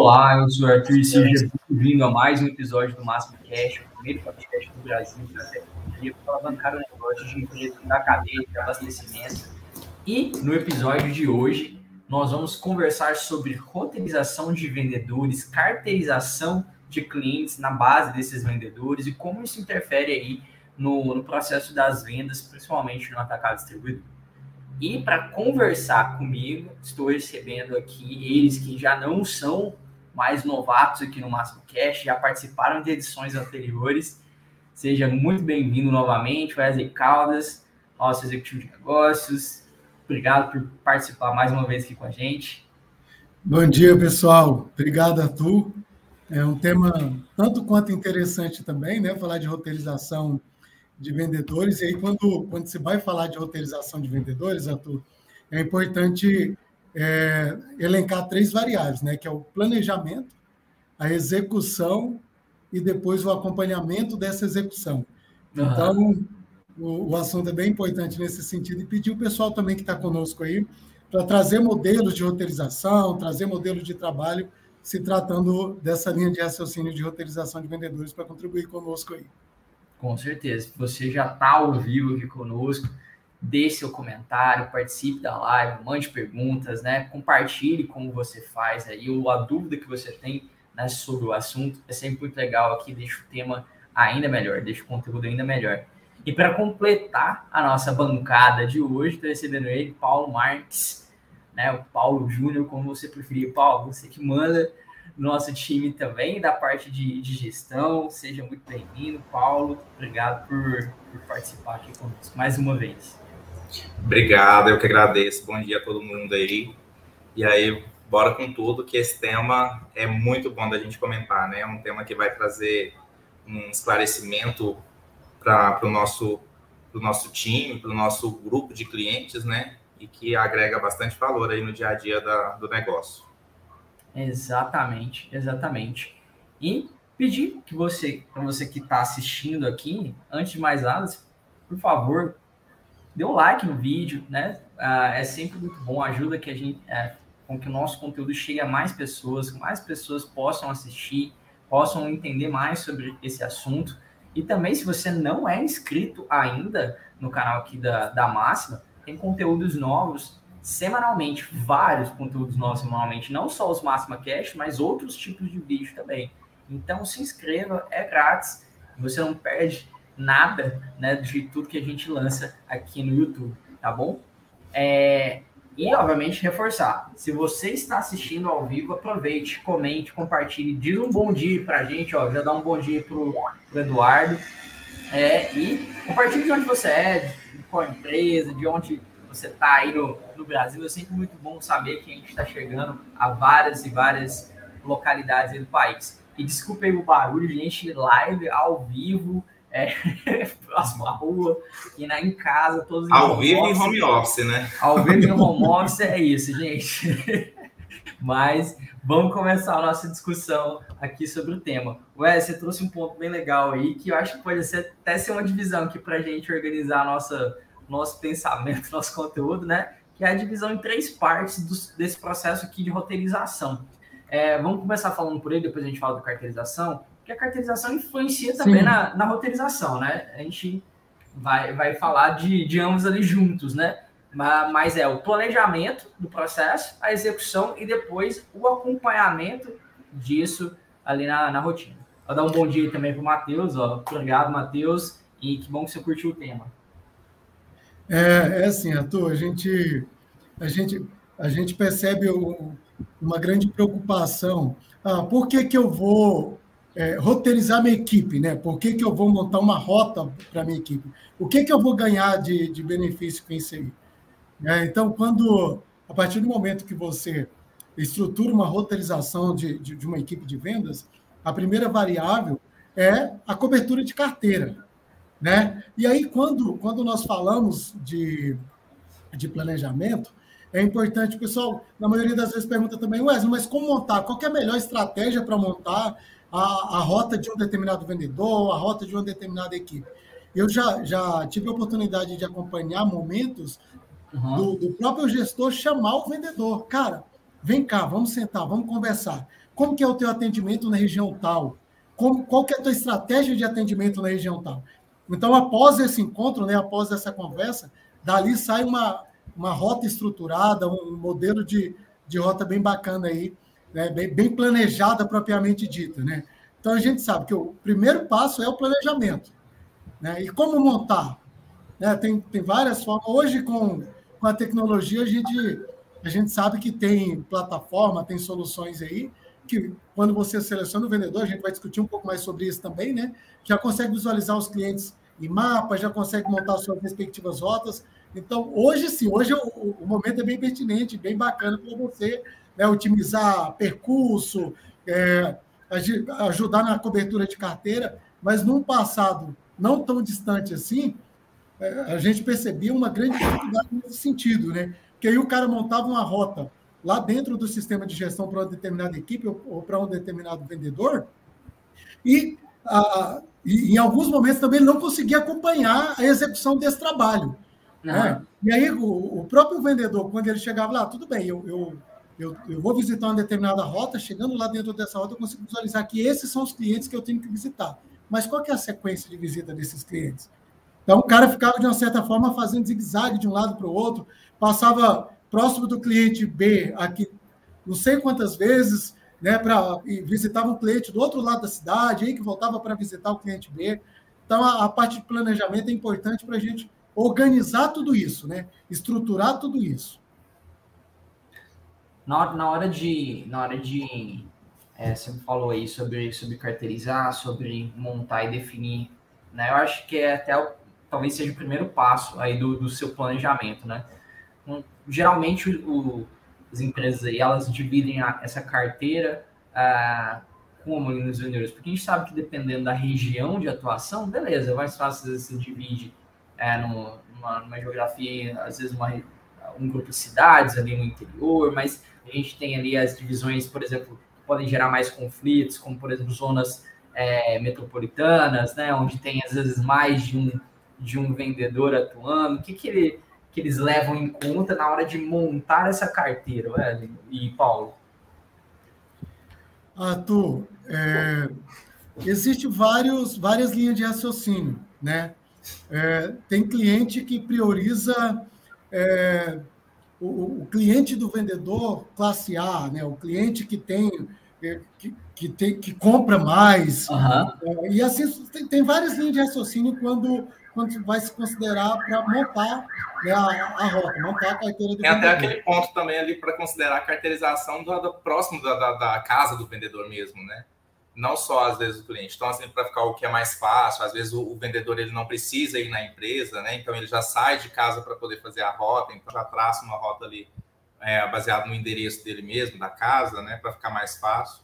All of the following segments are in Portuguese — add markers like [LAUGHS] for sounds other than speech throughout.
Olá, eu sou o Arthur e seja bem-vindo a mais um episódio do Máximo Cash, o primeiro podcast do Brasil da tecnologia para alavancar o negócio de empresa da cadeia de abastecimento. E no episódio de hoje, nós vamos conversar sobre roteirização de vendedores, carteirização de clientes na base desses vendedores e como isso interfere aí no, no processo das vendas, principalmente no atacado distribuidor. E para conversar comigo, estou recebendo aqui eles que já não são mais novatos aqui no Máximo Cash, já participaram de edições anteriores. Seja muito bem-vindo novamente, Wesley Caldas, nosso executivo de negócios. Obrigado por participar mais uma vez aqui com a gente. Bom dia, pessoal. Obrigado, Arthur. É um tema tanto quanto interessante também, né? Falar de roteirização de vendedores. E aí, quando, quando se vai falar de roteirização de vendedores, Arthur, é importante é, elencar três variáveis, né? Que é o planejamento, a execução e depois o acompanhamento dessa execução. Uhum. Então, o, o, assunto é bem importante nesse sentido e pedir o pessoal também que está conosco aí para trazer modelos de roteirização, trazer modelos de trabalho, se tratando dessa linha de raciocínio de roteirização de vendedores para contribuir conosco aí. Com certeza. Você já está ao vivo aqui conosco. Deixe seu comentário, participe da live, mande perguntas, né? Compartilhe como você faz aí, ou a dúvida que você tem né, sobre o assunto. É sempre muito legal aqui, deixa o tema ainda melhor, deixa o conteúdo ainda melhor. E para completar a nossa bancada de hoje, estou recebendo ele, Paulo Marques, né? O Paulo Júnior, como você preferir. Paulo, você que manda nosso time também, da parte de, de gestão. Seja muito bem-vindo, Paulo. Obrigado por, por participar aqui conosco mais uma vez. Obrigado, eu que agradeço. Bom dia a todo mundo aí. E aí, bora com tudo, que esse tema é muito bom da gente comentar, né? É um tema que vai trazer um esclarecimento para o nosso, nosso time, para o nosso grupo de clientes, né? E que agrega bastante valor aí no dia a dia da, do negócio. Exatamente, exatamente. E pedir que você, para você que está assistindo aqui, antes de mais nada, por favor, dê um like no vídeo, né? Ah, é sempre muito bom, ajuda que a gente, é, com que o nosso conteúdo chegue a mais pessoas, que mais pessoas possam assistir, possam entender mais sobre esse assunto. E também, se você não é inscrito ainda no canal aqui da, da Máxima, tem conteúdos novos semanalmente, vários conteúdos novos semanalmente, não só os Máxima Cash, mas outros tipos de vídeo também. Então se inscreva, é grátis, você não perde nada né, de tudo que a gente lança aqui no YouTube, tá bom? É, e, obviamente, reforçar. Se você está assistindo ao vivo, aproveite, comente, compartilhe, diz um bom dia para a gente, ó, já dá um bom dia para o Eduardo. É, e compartilhe de onde você é, de qual empresa, de onde você está aí no, no Brasil. É sempre muito bom saber que a gente está chegando a várias e várias localidades do país. E desculpe o barulho, gente, live ao vivo, é, [LAUGHS] próximo à rua, e na, em casa, todos Ao vivo em home office, né? Ao vivo em home [LAUGHS] office é isso, gente. [LAUGHS] Mas vamos começar a nossa discussão aqui sobre o tema. Ué, você trouxe um ponto bem legal aí, que eu acho que pode ser, até ser uma divisão aqui para a gente organizar nossa nosso pensamento, nosso conteúdo, né? Que é a divisão em três partes do, desse processo aqui de roteirização. É, vamos começar falando por ele, depois a gente fala da carteirização, porque a carteirização influencia também na, na, roteirização, né? A gente vai, vai falar de, de ambos ali juntos, né? Mas, mas é o planejamento do processo, a execução e depois o acompanhamento disso ali na, na rotina. Vou dar um bom dia também para o Matheus, ó. Obrigado, Matheus, e que bom que você curtiu o tema. É, é assim, Arthur, a gente, a gente, a gente percebe o, uma grande preocupação. Ah, por que, que eu vou é, roteirizar minha equipe? Né? Por que, que eu vou montar uma rota para minha equipe? O que, que eu vou ganhar de, de benefício com isso aí? É, então, quando, a partir do momento que você estrutura uma roteirização de, de, de uma equipe de vendas, a primeira variável é a cobertura de carteira. Né? E aí, quando, quando nós falamos de, de planejamento, é importante, o pessoal, na maioria das vezes, pergunta também, Wesley, mas como montar? Qual é a melhor estratégia para montar a, a rota de um determinado vendedor, a rota de uma determinada equipe? Eu já, já tive a oportunidade de acompanhar momentos uhum. do, do próprio gestor chamar o vendedor. Cara, vem cá, vamos sentar, vamos conversar. como que é o teu atendimento na região tal, como, qual que é a tua estratégia de atendimento na região tal. Então, após esse encontro, né, após essa conversa, dali sai uma, uma rota estruturada, um modelo de, de rota bem bacana aí, né, bem, bem planejada propriamente dita, né? Então a gente sabe que o primeiro passo é o planejamento, né? E como montar? Né? Tem, tem várias formas. Hoje com, com a tecnologia a gente a gente sabe que tem plataforma, tem soluções aí que quando você seleciona o vendedor, a gente vai discutir um pouco mais sobre isso também, né? Já consegue visualizar os clientes em mapa, já consegue montar suas respectivas rotas. Então, hoje sim, hoje o, o momento é bem pertinente, bem bacana para você né, otimizar percurso, é, ajudar na cobertura de carteira, mas num passado não tão distante assim, é, a gente percebia uma grande dificuldade nesse sentido, né? Que aí o cara montava uma rota lá dentro do sistema de gestão para uma determinada equipe ou, para um determinado vendedor, e, a, e, em alguns momentos também ele não conseguia acompanhar a execução desse trabalho. Né? E aí o, o, próprio vendedor, quando ele chegava lá, tudo bem, eu, eu eu, eu, vou visitar uma determinada rota, chegando lá dentro dessa rota, eu consigo visualizar que esses são os clientes que eu tenho que visitar. Mas qual é a sequência de visita desses clientes? Então, o cara ficava, de uma certa forma, fazendo zigue-zague de um lado para o outro, passava próximo do cliente B aqui não sei quantas vezes, né, para visitava um cliente do outro lado da cidade, aí que voltava para visitar o cliente B. Então, a, a parte de planejamento é importante para a gente organizar tudo isso, né? estruturar tudo isso na, na hora de. Na hora de é, você falou aí sobre, sobre carteirizar, sobre montar e definir. Né? Eu acho que é até o, talvez seja o primeiro passo aí do, do seu planejamento, né? Um, geralmente o, as empresas aí, elas dividem a, essa carteira ah, como nos vendedores, porque a gente sabe que dependendo da região de atuação, beleza, é mais fácil você divide é, numa, numa geografia, às vezes uma, um grupo de cidades ali no interior, mas a gente tem ali as divisões, por exemplo, que podem gerar mais conflitos, como, por exemplo, zonas é, metropolitanas, né, onde tem, às vezes, mais de um, de um vendedor atuando. O que, que, ele, que eles levam em conta na hora de montar essa carteira, Wesley e Paulo? Arthur, é, existe vários, várias linhas de raciocínio, né? É, tem cliente que prioriza é, o, o, cliente do vendedor classe A, né? o cliente que tem é, que, que, tem, que compra mais. Uhum. e assim tem, tem, várias linhas de raciocínio quando, quando vai se considerar para montar né, a, a, rota, montar a carteira do tem vendedor. Tem até aquele ponto também ali para considerar a carteirização do, do próximo da, da, da, casa do vendedor mesmo, né? Não só às vezes o cliente. Então, assim, para ficar o que é mais fácil, às vezes o, o, vendedor ele não precisa ir na empresa, né? Então ele já sai de casa para poder fazer a rota, então já traça uma rota ali é, baseado no endereço dele mesmo, da casa, né? Para ficar mais fácil.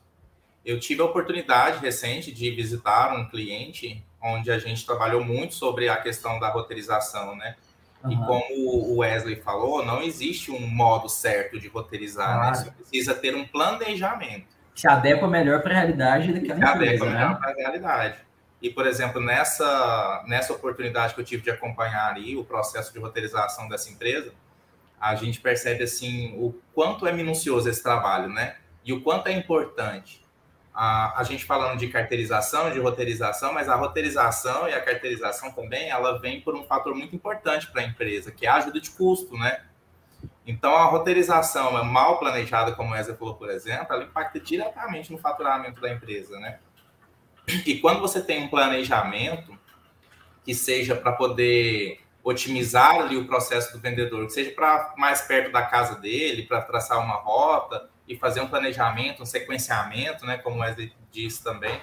Eu tive a oportunidade recente de visitar um cliente onde a gente trabalhou muito sobre a questão da roteirização, né? Uhum. E como o Wesley falou, não existe um modo certo de roteirizar, né? Você precisa ter um planejamento se adequa melhor para a realidade daquela se empresa, né? melhor para a realidade. E, por exemplo, nessa, nessa oportunidade que eu tive de acompanhar ali o processo de roteirização dessa empresa, a gente percebe, assim, o quanto é minucioso esse trabalho, né? E o quanto é importante. A, a gente falando de carteirização, de roteirização, mas a roteirização e a carteirização também, ela vem por um fator muito importante para a empresa, que é a ajuda de custo, né? Então, a roteirização é mal planejada, como o Ezra falou, por exemplo, ela impacta diretamente no faturamento da empresa, né? E quando você tem um planejamento que seja para poder otimizar ali o processo do vendedor, que seja para mais perto da casa dele, para traçar uma rota e fazer um planejamento, um sequenciamento, né? Como o Wesley disse também,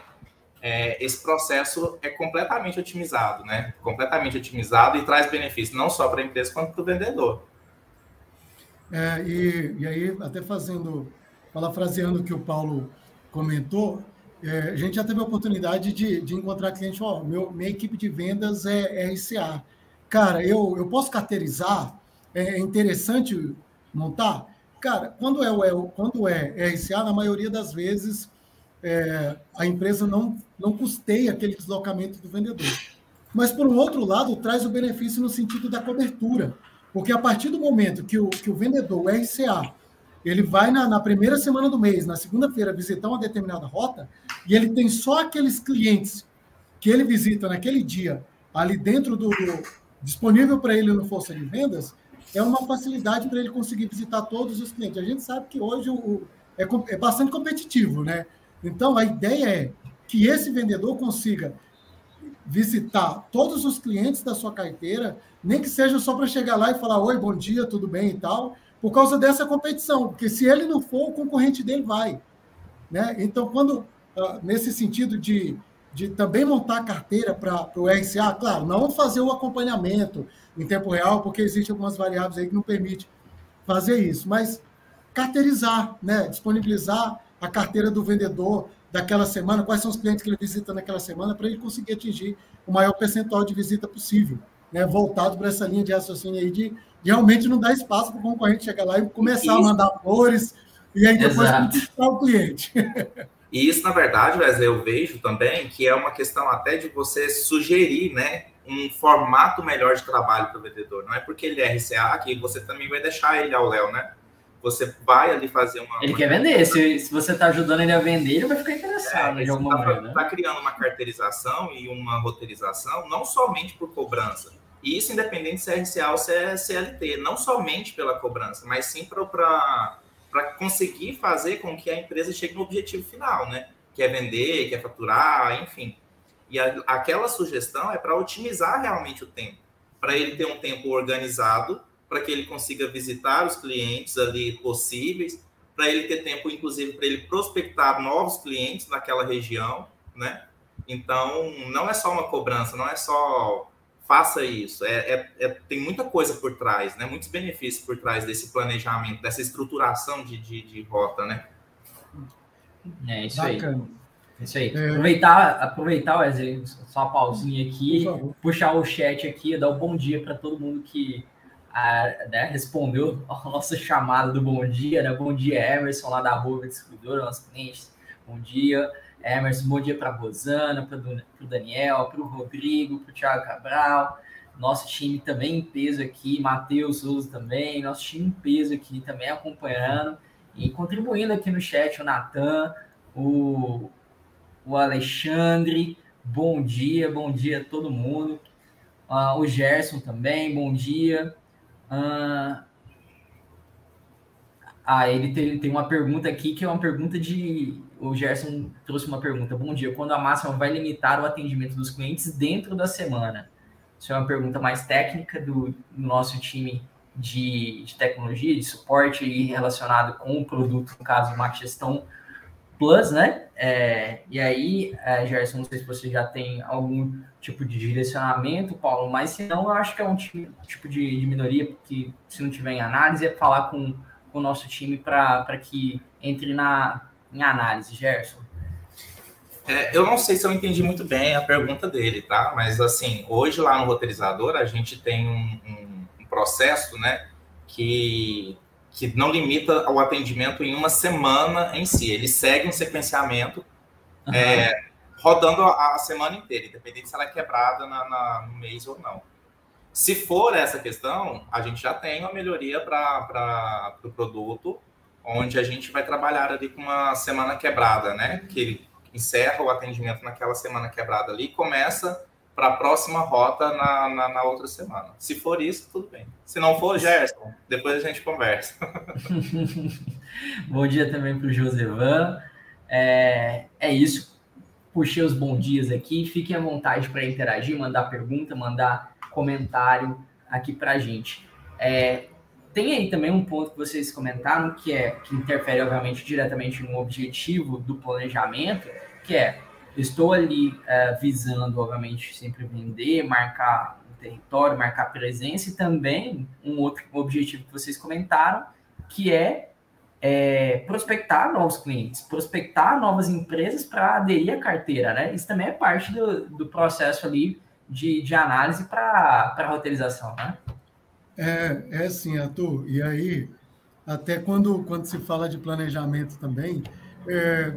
é, esse processo é completamente otimizado, né? Completamente otimizado e traz benefício não só para a empresa quanto para o vendedor. É, e, e aí, até fazendo, parafraseando o que o Paulo comentou, é, a gente já teve a oportunidade de, de encontrar cliente, ó, meu, minha equipe de vendas é, é RCA. Cara, eu, eu posso carteirizar? É interessante montar? Cara, quando é, é, quando é RCA, na maioria das vezes, é, a empresa não, não custeia aquele deslocamento do vendedor. Mas, por um outro lado, traz o benefício no sentido da cobertura. Porque a partir do momento que o, que o vendedor, o RCA, ele vai na, na primeira semana do mês, na segunda-feira, visitar uma determinada rota, e ele tem só aqueles clientes que ele visita naquele dia, ali dentro do, do disponível para ele no Força de Vendas, é uma facilidade para ele conseguir visitar todos os clientes. A gente sabe que hoje o, o é, é bastante competitivo, né? Então, a ideia é que esse vendedor consiga visitar todos os clientes da sua carteira, nem que seja só para chegar lá e falar oi, bom dia, tudo bem e tal, por causa dessa competição, porque se ele não for, o concorrente dele vai. Né? Então, quando, ah, nesse sentido de, de também montar a carteira para o RCA, claro, não fazer o acompanhamento em tempo real, porque existem algumas variáveis aí que não permite fazer isso, mas carteirizar, né? disponibilizar a carteira do vendedor daquela semana, quais são os clientes que ele visita naquela semana, para ele conseguir atingir o maior percentual de visita possível, né? voltado para essa linha de raciocínio aí de, de realmente não dar espaço para o concorrente chegar lá e começar isso. a mandar flores e aí depois conquistar o cliente. E isso, na verdade, Wesley, eu vejo também que é uma questão até de você sugerir, né, um formato melhor de trabalho para o vendedor. Não é porque ele é RCA que você também vai deixar ele ao Léo, né? Você vai ali fazer uma. Ele quer vender. Se, se você está ajudando ele a vender, ele vai ficar interessado é, de alguma tá, maneira. Está criando uma carteirização e uma roteirização, não somente por cobrança. E isso independente se é RCA ou se é CLT, não somente pela cobrança, mas sim para conseguir fazer com que a empresa chegue no objetivo final, né? Quer vender, quer faturar, enfim. E a, aquela sugestão é para otimizar realmente o tempo, para ele ter um tempo organizado para que ele consiga visitar os clientes ali possíveis, para ele ter tempo, inclusive, para ele prospectar novos clientes naquela região, né? Então, não é só uma cobrança, não é só faça isso, é, é, é, tem muita coisa por trás, né? Muitos benefícios por trás desse planejamento, dessa estruturação de, de, de rota, né? É isso Bacana. aí. É isso aí. É... Aproveitar, aproveitar, Wesley, só uma pausinha aqui, puxar o chat aqui, dar um bom dia para todo mundo que a, né, respondeu a [LAUGHS] nossa chamada do bom dia, né? Bom dia, Emerson, lá da Rua Distribuidora, nossos clientes. Bom dia, Emerson. Bom dia para a Rosana, para o Daniel, para o Rodrigo, para o Thiago Cabral. Nosso time também em peso aqui, Matheus Souza também, nosso time em peso aqui também acompanhando e contribuindo aqui no chat, o Natan, o, o Alexandre, bom dia, bom dia a todo mundo. Uh, o Gerson também, bom dia. Ah, ah, ele tem, tem uma pergunta aqui que é uma pergunta de. O Gerson trouxe uma pergunta. Bom dia. Quando a máxima vai limitar o atendimento dos clientes dentro da semana? Isso é uma pergunta mais técnica do, do nosso time de, de, tecnologia, de suporte e relacionado com o produto, no caso, uma gestão Plus, né? É, e aí, é, Gerson, não sei se você já tem algum tipo de direcionamento, Paulo, mas se não, eu acho que é um tipo, tipo de, de minoria, porque se não tiver em análise, é falar com, com o nosso time para que entre na, em análise, Gerson. É, eu não sei se eu entendi muito bem a pergunta dele, tá? Mas assim, hoje lá no roteirizador a gente tem um, um, um processo, né, que que não limita o atendimento em uma semana em si. Ele segue um sequenciamento uhum. é, rodando a, a, semana inteira, independente se ela é quebrada na, na, no mês ou não. Se for essa questão, a gente já tem uma melhoria para o pro produto, onde a gente vai trabalhar ali com uma semana quebrada, né? Que ele encerra o atendimento naquela semana quebrada ali e começa para a próxima rota na, na, na, outra semana. Se for isso, tudo bem. Se não for, Gerson, depois a gente conversa. [LAUGHS] bom dia também para o Josevan. É, é isso. Puxei os bons dias aqui. Fiquem à vontade para interagir, mandar pergunta, mandar comentário aqui para a gente. É, tem aí também um ponto que vocês comentaram que é que interfere, obviamente, diretamente no objetivo do planejamento, que é estou ali é, visando, obviamente, sempre vender, marcar o território, marcar presença e também um outro objetivo que vocês comentaram, que é, é prospectar novos clientes, prospectar novas empresas para aderir à carteira, né? Isso também é parte do, do processo ali de, de análise para roteirização, né? É, é sim, Arthur. E aí, até quando, quando se fala de planejamento também, é,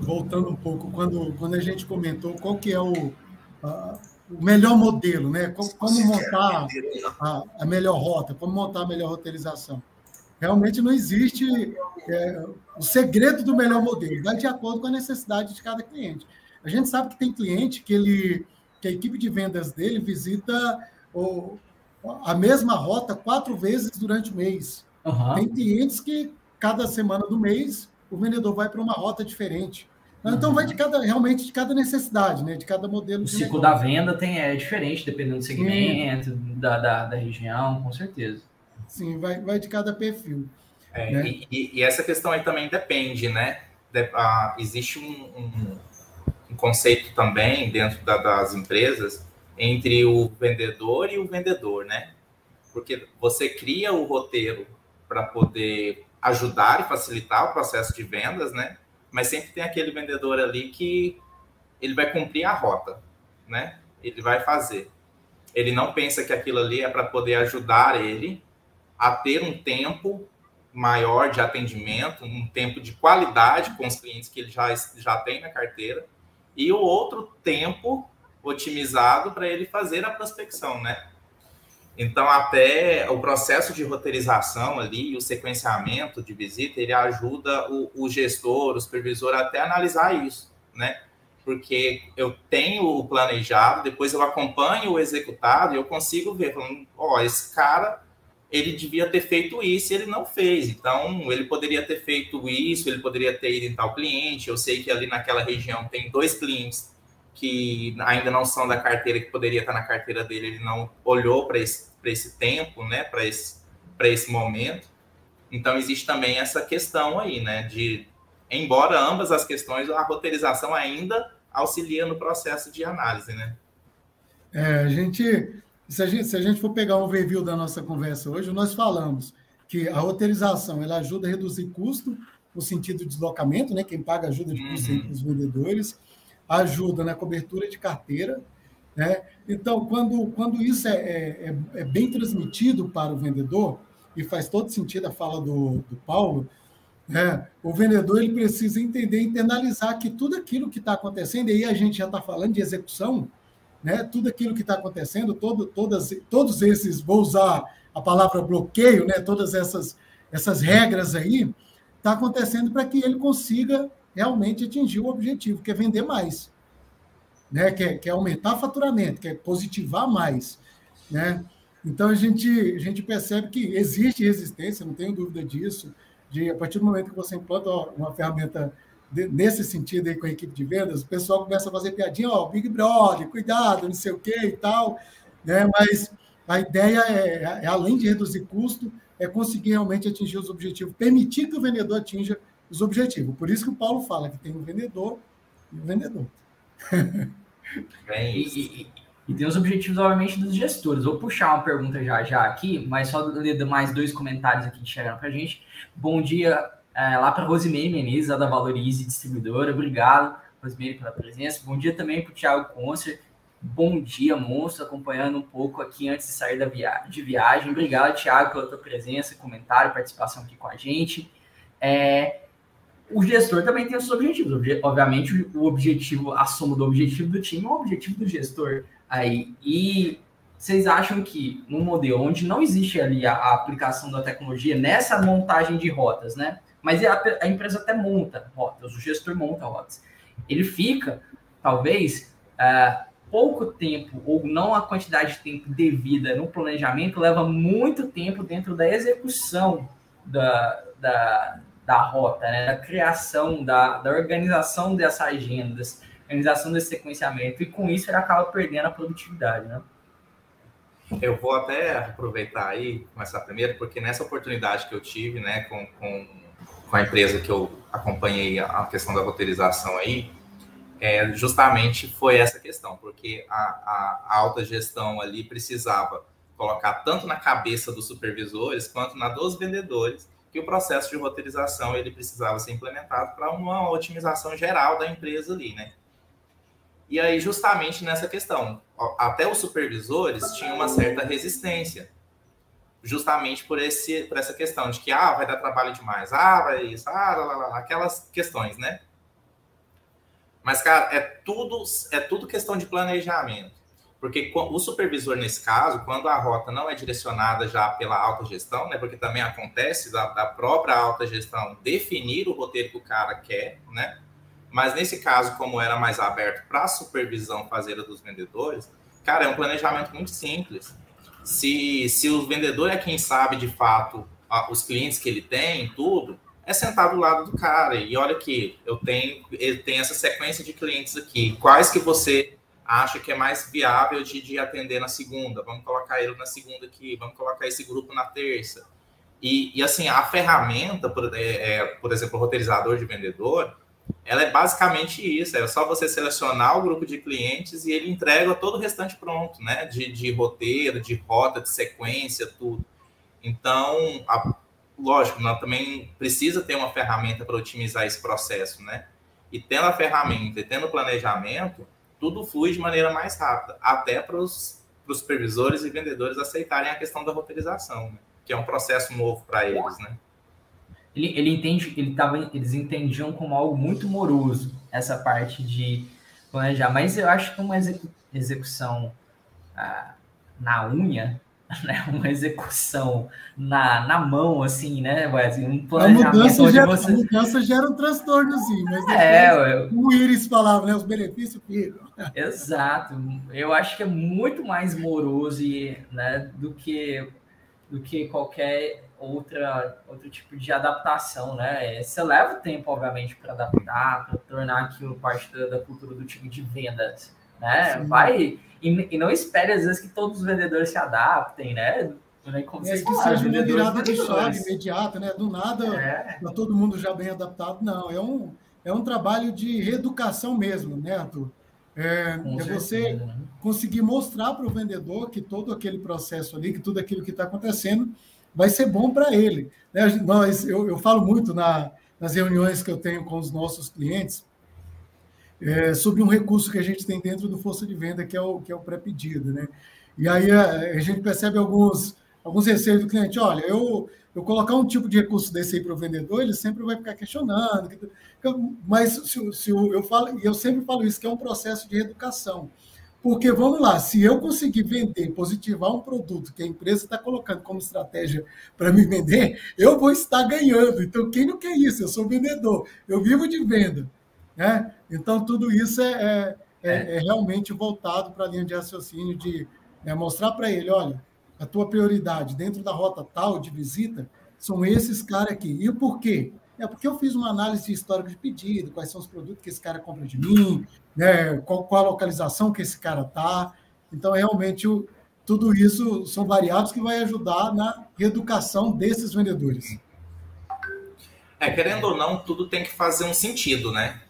voltando um pouco, quando, quando a gente comentou qual que é o, a, o melhor modelo, né? como, como montar a, a, melhor rota, como montar a melhor roteirização. realmente não existe é, o segredo do melhor modelo, vai de acordo com a necessidade de cada cliente. A gente sabe que tem cliente que ele que a equipe de vendas dele visita o, a mesma rota quatro vezes durante o mês. Uhum. Tem clientes que cada semana do mês o vendedor vai para uma rota diferente. Então vai de cada realmente de cada necessidade, né? De cada modelo. O ciclo da venda tem é diferente dependendo do segmento, da, da, da, região, com certeza. Sim, vai, vai de cada perfil. É, né? e, e, essa questão aí também depende, né? De, ah, existe um, um, um, conceito também dentro da, das empresas entre o vendedor e o vendedor, né? Porque você cria o roteiro para poder ajudar e facilitar o processo de vendas, né? Mas sempre tem aquele vendedor ali que ele vai cumprir a rota, né? Ele vai fazer. Ele não pensa que aquilo ali é para poder ajudar ele a ter um tempo maior de atendimento, um tempo de qualidade com os clientes que ele já, já tem na carteira, e o outro tempo otimizado para ele fazer a prospecção, né? Então, até o processo de roteirização ali, o sequenciamento de visita, ele ajuda o, o gestor, o supervisor até analisar isso, né? Porque eu tenho o planejado, depois eu acompanho o executado e eu consigo ver, ó, oh, esse cara, ele devia ter feito isso e ele não fez. Então, ele poderia ter feito isso, ele poderia ter ido em tal cliente. Eu sei que ali naquela região tem dois clientes que ainda não são da carteira, que poderia estar na carteira dele, ele não olhou para esse, esse tempo, né, para esse, esse momento. Então, existe também essa questão aí, né, de, embora ambas as questões, a roteirização ainda auxilia no processo de análise, né? É, a gente se, a gente, se a gente for pegar um review da nossa conversa hoje, nós falamos que a roteirização ela ajuda a reduzir custo, no sentido de deslocamento, né? Quem paga ajuda de custo uhum. os vendedores ajuda na cobertura de carteira. Né? Então, quando, quando isso é, é, é, é bem transmitido para o vendedor, e faz todo sentido a fala do, do Paulo, né? o vendedor ele precisa entender, internalizar que tudo aquilo que está acontecendo, e aí a gente já está falando de execução, né? tudo aquilo que está acontecendo, todo, todas, todos esses, vou usar a palavra bloqueio, né? todas essas, essas regras aí, está acontecendo para que ele consiga realmente atingir o objetivo, que é vender mais, né? que, é, que é aumentar faturamento, que é positivar mais. Né? Então, a gente, a gente percebe que existe resistência, não tenho dúvida disso, de a partir do momento que você implanta uma ferramenta de, nesse sentido aí com a equipe de vendas, o pessoal começa a fazer piadinha, ó, Big Brother, cuidado, não sei o quê e tal, né? mas a ideia é, é, além de reduzir custo, é conseguir realmente atingir os objetivos, permitir que o vendedor atinja os objetivos. Por isso que o Paulo fala que tem um vendedor e um vendedor. [LAUGHS] Bem, e, e, e, tem os objetivos, obviamente, dos gestores. Vou puxar uma pergunta já já aqui, mas só ler mais dois comentários aqui que chegaram para a gente. Bom dia é, lá para Rosemary Menezes, da Valorize Distribuidora. Obrigado, Rosemary, pela presença. Bom dia também para o Thiago Concer. Bom dia, monstro, acompanhando um pouco aqui antes de sair da via de viagem. Obrigado, Thiago, pela tua presença, comentário, participação aqui com a gente. É, o gestor também tem os seus objetivos. Obviamente, o objetivo, a soma do objetivo do time é o objetivo do gestor aí. E vocês acham que num modelo onde não existe ali a, a aplicação da tecnologia nessa montagem de rotas, né? Mas a, a, empresa até monta rotas, o gestor monta rotas. Ele fica, talvez, uh, pouco tempo ou não a quantidade de tempo devida no planejamento leva muito tempo dentro da execução da, da, da rota, né? da criação, da, da organização dessas agendas, organização desse sequenciamento, e com isso ele acaba perdendo a produtividade, né? Eu vou até aproveitar aí, começar primeiro, porque nessa oportunidade que eu tive, né, com, com, com a empresa que eu acompanhei a questão da roteirização aí, é, justamente foi essa questão, porque a, a, a alta gestão ali precisava colocar tanto na cabeça dos supervisores quanto na dos vendedores que o processo de roteirização ele precisava ser implementado para uma otimização geral da empresa ali, né? E aí, justamente nessa questão, até os supervisores tinham uma certa resistência, justamente por, esse, por essa questão de que, ah, vai dar trabalho demais, ah, vai isso, ah, lá, lá, lá, aquelas questões, né? Mas, cara, é tudo, é tudo questão de planejamento. Porque o supervisor, nesse caso, quando a rota não é direcionada já pela alta gestão, né? Porque também acontece da, da própria alta gestão definir o roteiro que o cara quer, né? Mas nesse caso, como era mais aberto para a supervisão fazer dos vendedores, cara, é um planejamento muito simples. Se, se o vendedor é quem sabe de fato os clientes que ele tem, tudo, é sentar do lado do cara. E olha aqui, eu tenho, ele tem essa sequência de clientes aqui. Quais que você acha que é mais viável de, de atender na segunda? Vamos colocar ele na segunda aqui, vamos colocar esse grupo na terça. E, e assim, a ferramenta, por, é, é, por exemplo, roteirizador de vendedor, ela é basicamente isso, é só você selecionar o grupo de clientes e ele entrega todo o restante pronto, né? De, de roteiro, de rota, de sequência, tudo. Então, a, lógico, nós também precisa ter uma ferramenta para otimizar esse processo, né? E tendo a ferramenta e tendo o planejamento, tudo flui de maneira mais rápida, até para os supervisores e vendedores aceitarem a questão da roteirização, né? que é um processo novo para eles, né? Ele, ele entende, ele tava, eles entendiam como algo muito moroso essa parte de planejar, mas eu acho que uma execução ah, na unha [LAUGHS] né, uma execução na, na mão, assim, né, Wesley? Um planejamento a mudança, gera, você... a mudança gera um transtornozinho, mas é, eu... o Iris falava, né, os benefícios ficam. Exato. Eu acho que é muito mais moroso né, do que do que qualquer outra outro tipo de adaptação, né? Você leva tempo, obviamente, para adaptar, para tornar aquilo parte da, cultura do time de vendas, né? Sim. Vai e, e, não espere, às vezes, que todos os vendedores se adaptem, né? Como é, que seja uma virada de chave imediata, né? Do nada, é. Tá todo mundo já bem adaptado. Não, é um, é um trabalho de reeducação mesmo, né, Arthur? É, é você né? conseguir mostrar para o vendedor que todo aquele processo ali, que tudo aquilo que está acontecendo, vai ser bom para ele. Né? Nós, eu, eu falo muito na, nas reuniões que eu tenho com os nossos clientes, é, sobre um recurso que a gente tem dentro do Força de Venda, que é o, que é o pré-pedido. Né? E aí a, a, gente percebe alguns, alguns receios do cliente. Olha, eu, eu colocar um tipo de recurso desse aí para o vendedor, ele sempre vai ficar questionando. Mas se, se eu, eu falo, e eu sempre falo isso, que é um processo de educação. Porque, vamos lá, se eu conseguir vender, positivar um produto que a empresa está colocando como estratégia para me vender, eu vou estar ganhando. Então, quem não quer isso? Eu sou vendedor, eu vivo de venda. Né? Então, tudo isso é, é, é, é. é realmente voltado para a linha de raciocínio de né, mostrar para ele, olha, a tua prioridade dentro da rota tal de visita são esses caras aqui. E o porquê? É porque eu fiz uma análise histórica de pedido, quais são os produtos que esse cara compra de mim, né, qual, qual a localização que esse cara está. Então, realmente, o, tudo isso são variáveis que vai ajudar na reeducação desses vendedores. É, querendo ou não, tudo tem que fazer um sentido, né?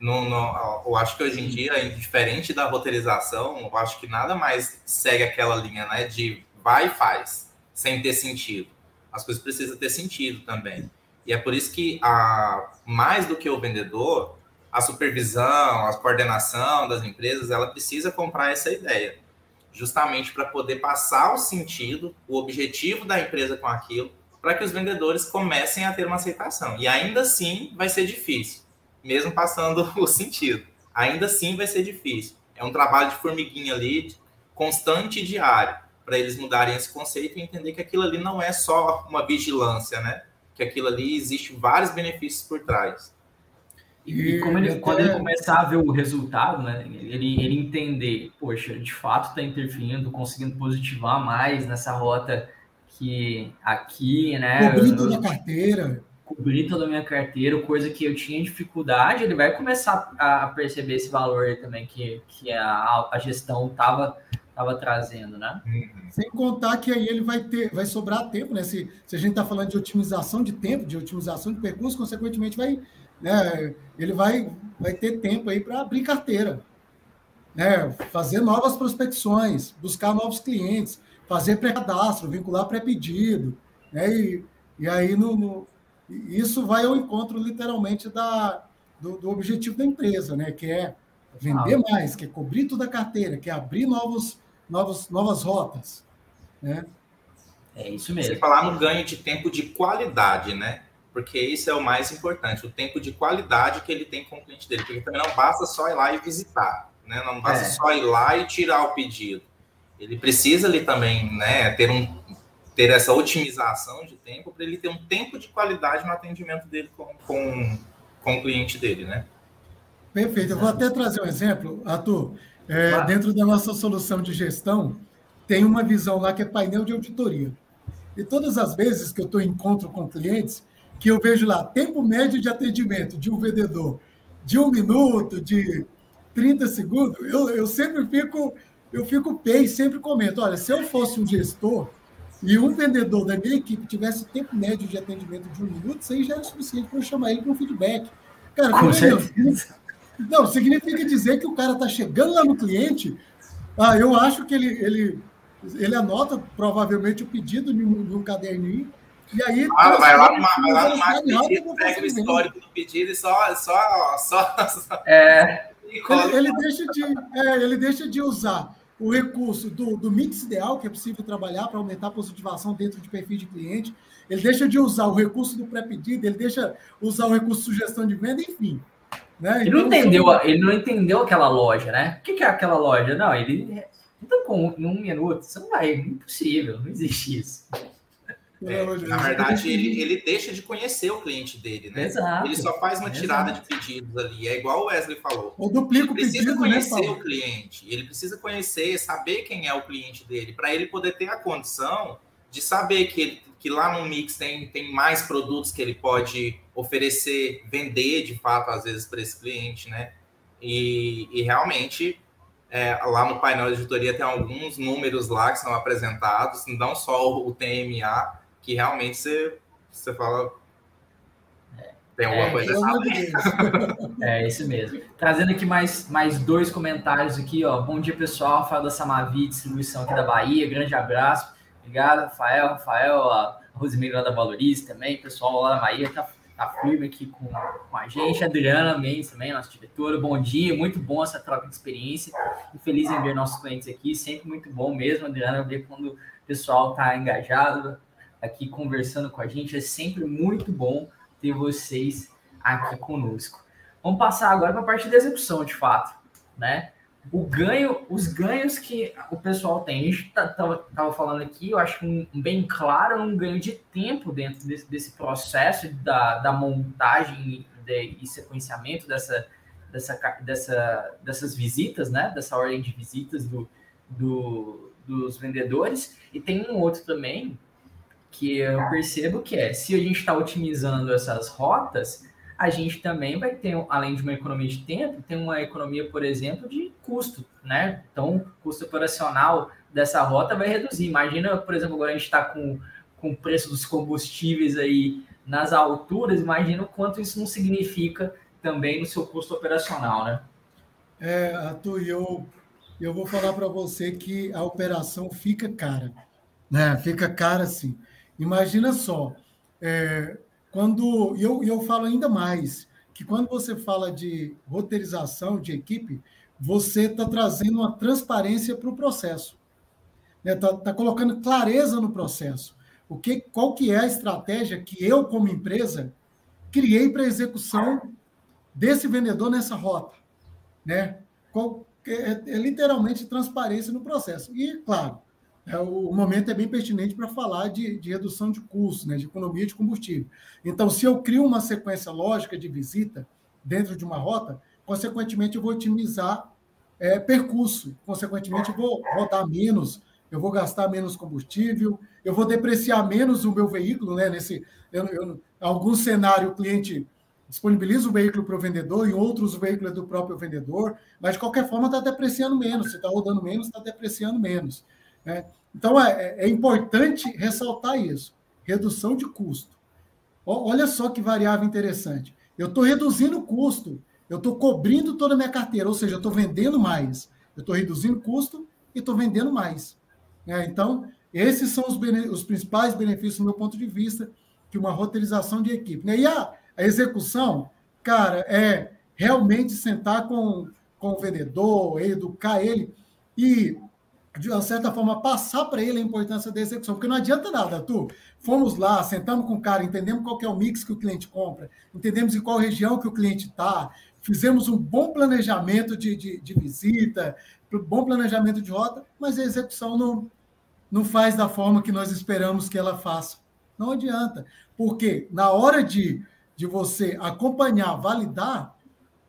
No, eu acho que hoje em dia, diferente da roteirização, eu acho que nada mais segue aquela linha né, de vai e faz, sem ter sentido. As coisas precisam ter sentido também. E é por isso que, a, mais do que o vendedor, a supervisão, a coordenação das empresas, ela precisa comprar essa ideia, justamente para poder passar o sentido, o objetivo da empresa com aquilo, para que os vendedores comecem a ter uma aceitação. E ainda assim vai ser difícil mesmo passando [LAUGHS] o sentido. Ainda assim vai ser difícil. É um trabalho de formiguinha ali, constante e diário, para eles mudarem esse conceito e entender que aquilo ali não é só uma vigilância, né? Que aquilo ali existe vários benefícios por trás. E, como ele, quando ele começar a ver o resultado, né, ele, ele entender, poxa, de fato está interferindo, conseguindo positivar mais nessa rota que aqui, né? Cobrir toda a carteira cobrir toda a minha carteira, coisa que eu tinha dificuldade, ele vai começar a perceber esse valor também que, que a, a gestão estava tava trazendo, né? Uhum. Sem contar que aí ele vai ter, vai sobrar tempo, né? Se, se a gente está falando de otimização de tempo, de otimização de percurso, consequentemente vai, né? Ele vai, vai ter tempo aí para abrir carteira, né? Fazer novas prospecções, buscar novos clientes, fazer pré-cadastro, vincular pré-pedido, né? E, e aí no, no isso vai ao encontro, literalmente, da, do, do objetivo da empresa, né? que é vender mais, que é cobrir toda a carteira, que é abrir novos, novos, novas rotas. Né? É isso mesmo. Você falar no ganho de tempo de qualidade, né? Porque isso é o mais importante, o tempo de qualidade que ele tem com o cliente dele. Porque também não basta só ir lá e visitar. né? Não basta é. só ir lá e tirar o pedido. Ele precisa ali também, né, ter um ter essa otimização de tempo para ele ter um tempo de qualidade no atendimento dele com, com, com o cliente dele, né? Perfeito. Eu vou até trazer um exemplo, Arthur. É, claro. Dentro da nossa solução de gestão, tem uma visão lá que é painel de auditoria. E todas as vezes que eu estou em encontro com clientes, que eu vejo lá tempo médio de atendimento de um vendedor de um minuto, de 30 segundos, eu, eu sempre fico, eu fico e sempre comento: olha, se eu fosse um gestor e um vendedor da minha equipe tivesse tempo médio de atendimento de um minuto, isso aí já era suficiente para eu chamar ele para um feedback. Cara, Com certeza. [LAUGHS] Não, significa dizer que o cara está chegando lá no cliente. Ah, eu acho que ele, ele, ele anota provavelmente o pedido no, caderninho. E aí. Ah, vai lá, numa, vai lá no marketing, pega o histórico do pedido e só. só, só, só é. [LAUGHS] Ele, ele, deixa de, é, ele deixa de usar o recurso do, do mix ideal, que é possível trabalhar para aumentar a positivação dentro de perfil de cliente. Ele deixa de usar o recurso do pré-pedido, ele deixa usar o recurso de sugestão de venda, enfim. Né? Ele, não então, entendeu, ele não entendeu aquela loja, né? O que, é aquela loja? Não, ele. Então, com um minuto, você não vai, é impossível, não existe isso. É, na verdade, ele, ele deixa de conhecer o cliente dele, né? Exato. Ele só faz uma tirada Exato. de pedidos ali. É igual o Wesley falou. Ou duplica ele precisa pedido, né, conhecer né, o cliente. Ele precisa conhecer, saber quem é o cliente dele, para ele poder ter a condição de saber que, ele, que lá no Mix tem, tem mais produtos que ele pode oferecer, vender de fato, às vezes, para esse cliente, né? E, e realmente, é, lá no painel de editoria tem alguns números lá que são apresentados, não só o, o TMA, que realmente você, você fala. Tem alguma é, coisa errada. [LAUGHS] É, isso mesmo. Trazendo aqui mais, mais dois comentários aqui, ó. Bom dia, pessoal. Rafael da Samavi, distribuição aqui da Bahia. Grande abraço. Obrigado, Rafael. Rafael, a Rosimeira lá da Valorize também. Pessoal lá da Bahia tá, tá firme aqui com, com a gente. A Adriana Mendes também, nossa diretora. Bom dia, muito bom essa troca de experiência. E feliz em ver nossos clientes aqui. Sempre muito bom mesmo, Adriana, ver quando o pessoal tá engajado aqui conversando com a gente. É sempre muito bom ter vocês aqui conosco. Vamos passar agora para a parte da execução, de fato, né? o ganho, os ganhos que o pessoal tem. A gente estava tá, falando aqui, eu acho um, bem claro, um ganho de tempo dentro desse, desse processo da, da montagem de, e sequenciamento dessa, dessa, dessa, dessas visitas, né? Dessa ordem de visitas do, do, dos vendedores. E tem um outro também que eu percebo que é, se a gente está otimizando essas rotas, a gente também vai ter, além de uma economia de tempo, tem uma economia, por exemplo, de custo, né? Então, o custo operacional dessa rota vai reduzir. Imagina, por exemplo, agora a gente está com, com o preço dos combustíveis aí nas alturas, imagina o quanto isso não significa também no seu custo operacional, né? É, Arthur, eu, eu vou falar para você que a operação fica cara, né? Fica cara, sim. Imagina só, é, quando e eu, eu falo ainda mais que quando você fala de roteirização de equipe, você está trazendo uma transparência para o processo. Está né? tá colocando clareza no processo. O que, qual que é a estratégia que eu, como empresa, criei para execução desse vendedor nessa rota? Né? Qual, é, é literalmente transparência no processo. E, claro, é, o momento é bem pertinente para falar de, de, redução de custos, né, de economia de combustível. Então, se eu crio uma sequência lógica de visita dentro de uma rota, consequentemente, eu vou otimizar é, percurso, consequentemente, eu vou rodar menos, eu vou gastar menos combustível, eu vou depreciar menos o meu veículo. Né, nesse, eu, eu, algum cenário, o cliente disponibiliza o veículo para o vendedor, em outros o veículo é do próprio vendedor, mas de qualquer forma está depreciando menos. Se está rodando menos, está depreciando menos. Né? Então, é, é, importante ressaltar isso. Redução de custo. Olha só que variável interessante. Eu estou reduzindo o custo, eu estou cobrindo toda a minha carteira, ou seja, eu estou vendendo mais. Eu estou reduzindo o custo e estou vendendo mais. Né? Então, esses são os, os, principais benefícios, do meu ponto de vista, de uma roteirização de equipe. Né? E a, a execução, cara, é realmente sentar com, com o vendedor, educar ele. E de uma certa forma, passar para ele a importância da execução, porque não adianta nada, tu. Fomos lá, sentamos com o cara, entendemos qual é o mix que o cliente compra, entendemos em qual região que o cliente está, fizemos um bom planejamento de, de, de visita, bom planejamento de rota, mas a execução não, não faz da forma que nós esperamos que ela faça. Não adianta, porque na hora de, de você acompanhar, validar,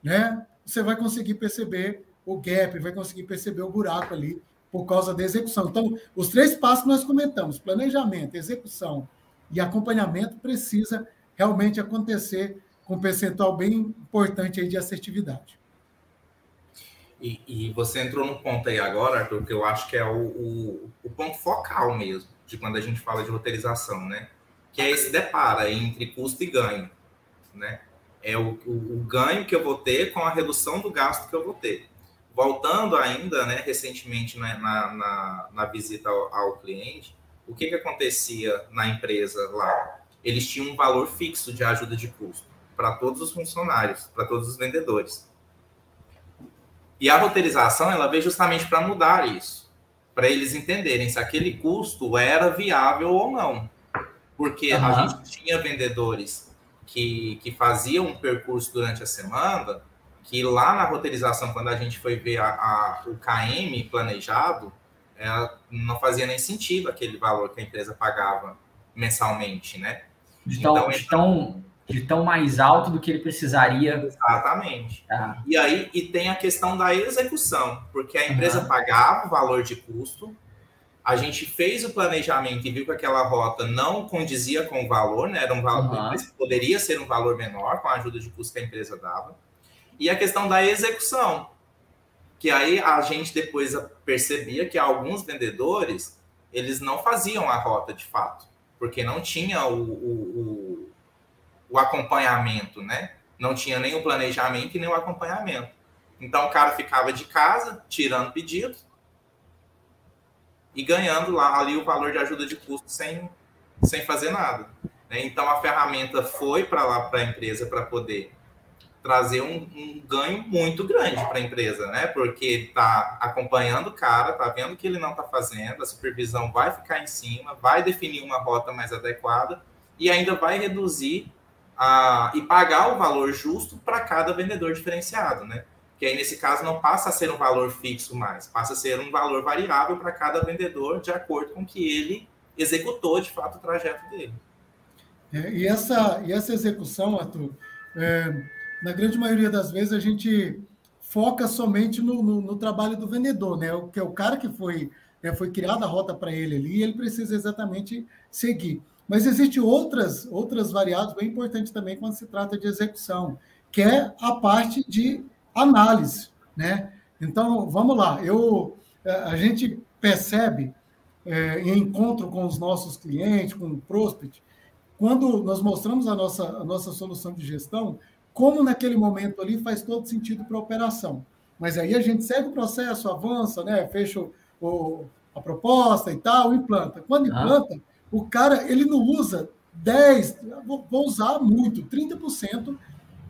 né, você vai conseguir perceber o gap, vai conseguir perceber o buraco ali por causa da execução. Então, os três passos que nós comentamos, planejamento, execução e acompanhamento, precisa realmente acontecer com um percentual bem importante aí de assertividade. E, e, você entrou num ponto aí agora, Arthur, que eu acho que é o, o, o, ponto focal mesmo, de quando a gente fala de roteirização, né? Que é esse depara entre custo e ganho, né? É o, o, ganho que eu vou ter com a redução do gasto que eu vou ter voltando ainda, né, recentemente na, na, na, visita ao, ao, cliente, o que, que acontecia na empresa lá? Eles tinham um valor fixo de ajuda de custo para todos os funcionários, para todos os vendedores. E a roteirização, ela veio justamente para mudar isso, para eles entenderem se aquele custo era viável ou não. Porque uhum. a gente tinha vendedores que, que faziam um percurso durante a semana que lá na roteirização, quando a gente foi ver a, a, o KM planejado, é, não fazia nem sentido aquele valor que a empresa pagava mensalmente, né? De tão, então, de tão, de tão mais alto do que ele precisaria. Exatamente. Ah. E aí e tem a questão da execução, porque a empresa uhum. pagava o valor de custo, a gente fez o planejamento e viu que aquela rota não condizia com o valor, né? Era um valor, uhum. poderia ser um valor menor com a ajuda de custo que a empresa dava e a questão da execução, que aí a gente depois percebia que alguns vendedores eles não faziam a rota de fato, porque não tinha o, o, o, acompanhamento, né? Não tinha nem o planejamento e nem o acompanhamento. Então o cara ficava de casa, tirando pedido e ganhando lá ali o valor de ajuda de custo sem, sem fazer nada. Né? Então a ferramenta foi para lá para a empresa para poder trazer um, um ganho muito grande para a empresa, né? Porque está acompanhando o cara, está vendo o que ele não está fazendo, a supervisão vai ficar em cima, vai definir uma rota mais adequada e ainda vai reduzir a, e pagar o valor justo para cada vendedor diferenciado, né? Que aí, nesse caso, não passa a ser um valor fixo mais, passa a ser um valor variável para cada vendedor, de acordo com que ele executou, de fato, o trajeto dele. É, e, essa, e essa execução, Arthur, é, na grande maioria das vezes, a gente foca somente no, no, no trabalho do vendedor, né? O que é o cara que foi, né, foi criada a rota para ele ali, ele precisa exatamente seguir. Mas existem outras, outras variáveis bem importantes também quando se trata de execução, que é a parte de análise, né? Então, vamos lá. Eu, é, a gente percebe é, em encontro com os nossos clientes, com o prospect, quando nós mostramos a nossa, a nossa solução de gestão, como naquele momento ali faz todo sentido para a operação. Mas aí a gente segue o processo, avança, né? fecha o, a proposta e tal, implanta. Quando ah. implanta, ah. o cara ele não usa 10, vou, vou usar muito, 30%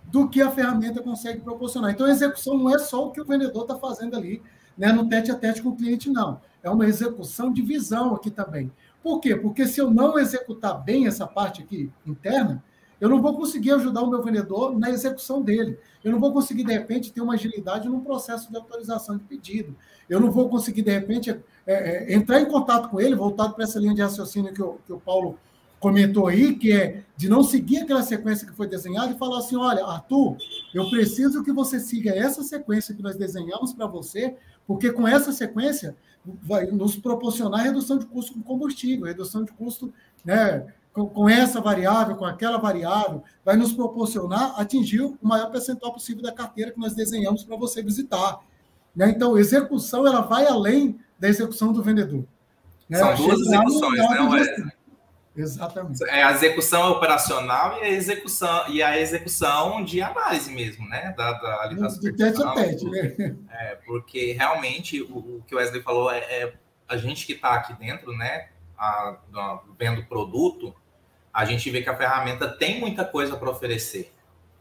do que a ferramenta consegue proporcionar. Então, a execução não é só o que o vendedor está fazendo ali, né, no tete a tete com o cliente, não. É uma execução de visão aqui também. Por quê? Porque se eu não executar bem essa parte aqui interna, eu não vou conseguir ajudar o meu vendedor na execução dele. Eu não vou conseguir, de repente, ter uma agilidade no processo de autorização de pedido. Eu não vou conseguir, de repente, é, é, entrar em contato com ele, voltado para essa linha de raciocínio que o, que o Paulo comentou aí, que é de não seguir aquela sequência que foi desenhada e falar assim: olha, Arthur, eu preciso que você siga essa sequência que nós desenhamos para você, porque com essa sequência vai nos proporcionar redução de custo com combustível, redução de custo né, com, com essa variável, com aquela variável, vai nos proporcionar atingir o maior percentual possível da carteira que nós desenhamos para você visitar. Né? Então, execução ela vai além da execução do vendedor. Né? São duas execuções, né, Exatamente. É a execução operacional e a execução e a execução de análise mesmo, né? Da, da, ali da de tete a tete, né? É, porque realmente o, o que o Wesley falou é, é a gente que está aqui dentro, né? A, a, vendo o produto, a gente vê que a ferramenta tem muita coisa para oferecer,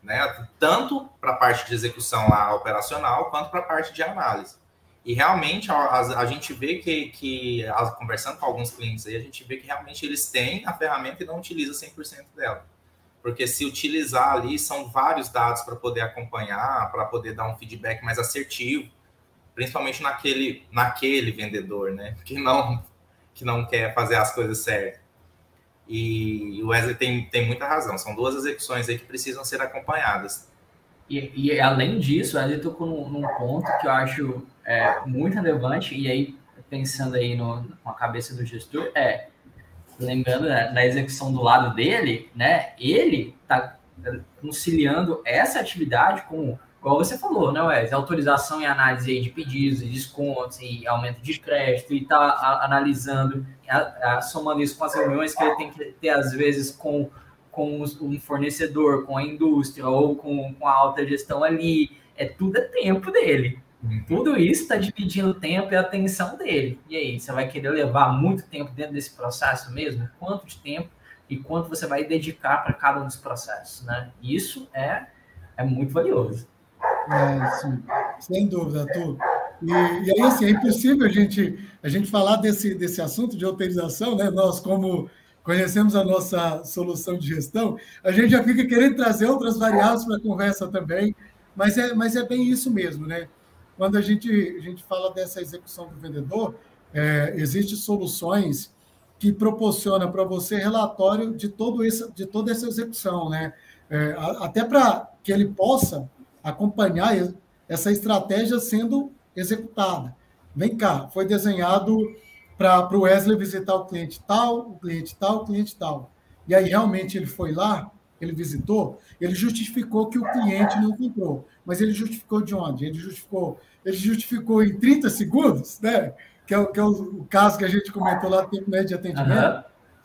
né? Tanto para a parte de execução lá operacional, quanto para a parte de análise. E realmente a, a, a gente vê que, que a, conversando com alguns clientes aí, a gente vê que realmente eles têm a ferramenta e não utilizam 100% dela. Porque se utilizar ali, são vários dados para poder acompanhar, para poder dar um feedback mais assertivo, principalmente naquele, naquele vendedor, né? Que não, que não quer fazer as coisas certas. E o Wesley tem, tem muita razão. São duas execuções aí que precisam ser acompanhadas. E, e além disso, o Wesley tocou num, num ponto que eu acho é, muito relevante, e aí, pensando aí no, com a cabeça do gestor, é, lembrando né, execução do lado dele, né, ele está conciliando essa atividade com, igual você falou, né, Wes, autorização e análise de pedidos e descontos e aumento de crédito, e está analisando, a, a, somando isso com as reuniões que ele tem que ter, às vezes, com com um fornecedor, com a indústria ou com, com a alta gestão ali, é tudo é tempo dele. Uhum. Tudo isso está dividindo o tempo e a atenção dele. E aí, você vai querer levar muito tempo dentro desse processo mesmo? Quanto de tempo e quanto você vai dedicar para cada um dos processos, né? Isso é, é muito valioso. É, sim, sem dúvida, Arthur. E, e aí, assim, é impossível a gente, a gente falar desse, desse assunto de autorização, né? Nós, como conhecemos a nossa solução de gestão, a gente já fica querendo trazer outras variáveis para a conversa também, mas é, mas é bem isso mesmo, né? Quando a gente, a gente fala dessa execução do vendedor, é, existem soluções que proporcionam para você relatório de, todo esse, de toda essa execução, né? É, até para que ele possa acompanhar essa estratégia sendo executada. Vem cá, foi desenhado para o Wesley visitar o cliente tal, o cliente tal, o cliente tal. E aí realmente ele foi lá, ele visitou, ele justificou que o cliente não comprou. Mas ele justificou de onde? Ele justificou, ele justificou em 30 segundos, né? Que é, que é o, o, caso que a gente comentou lá, tempo médio de atendimento.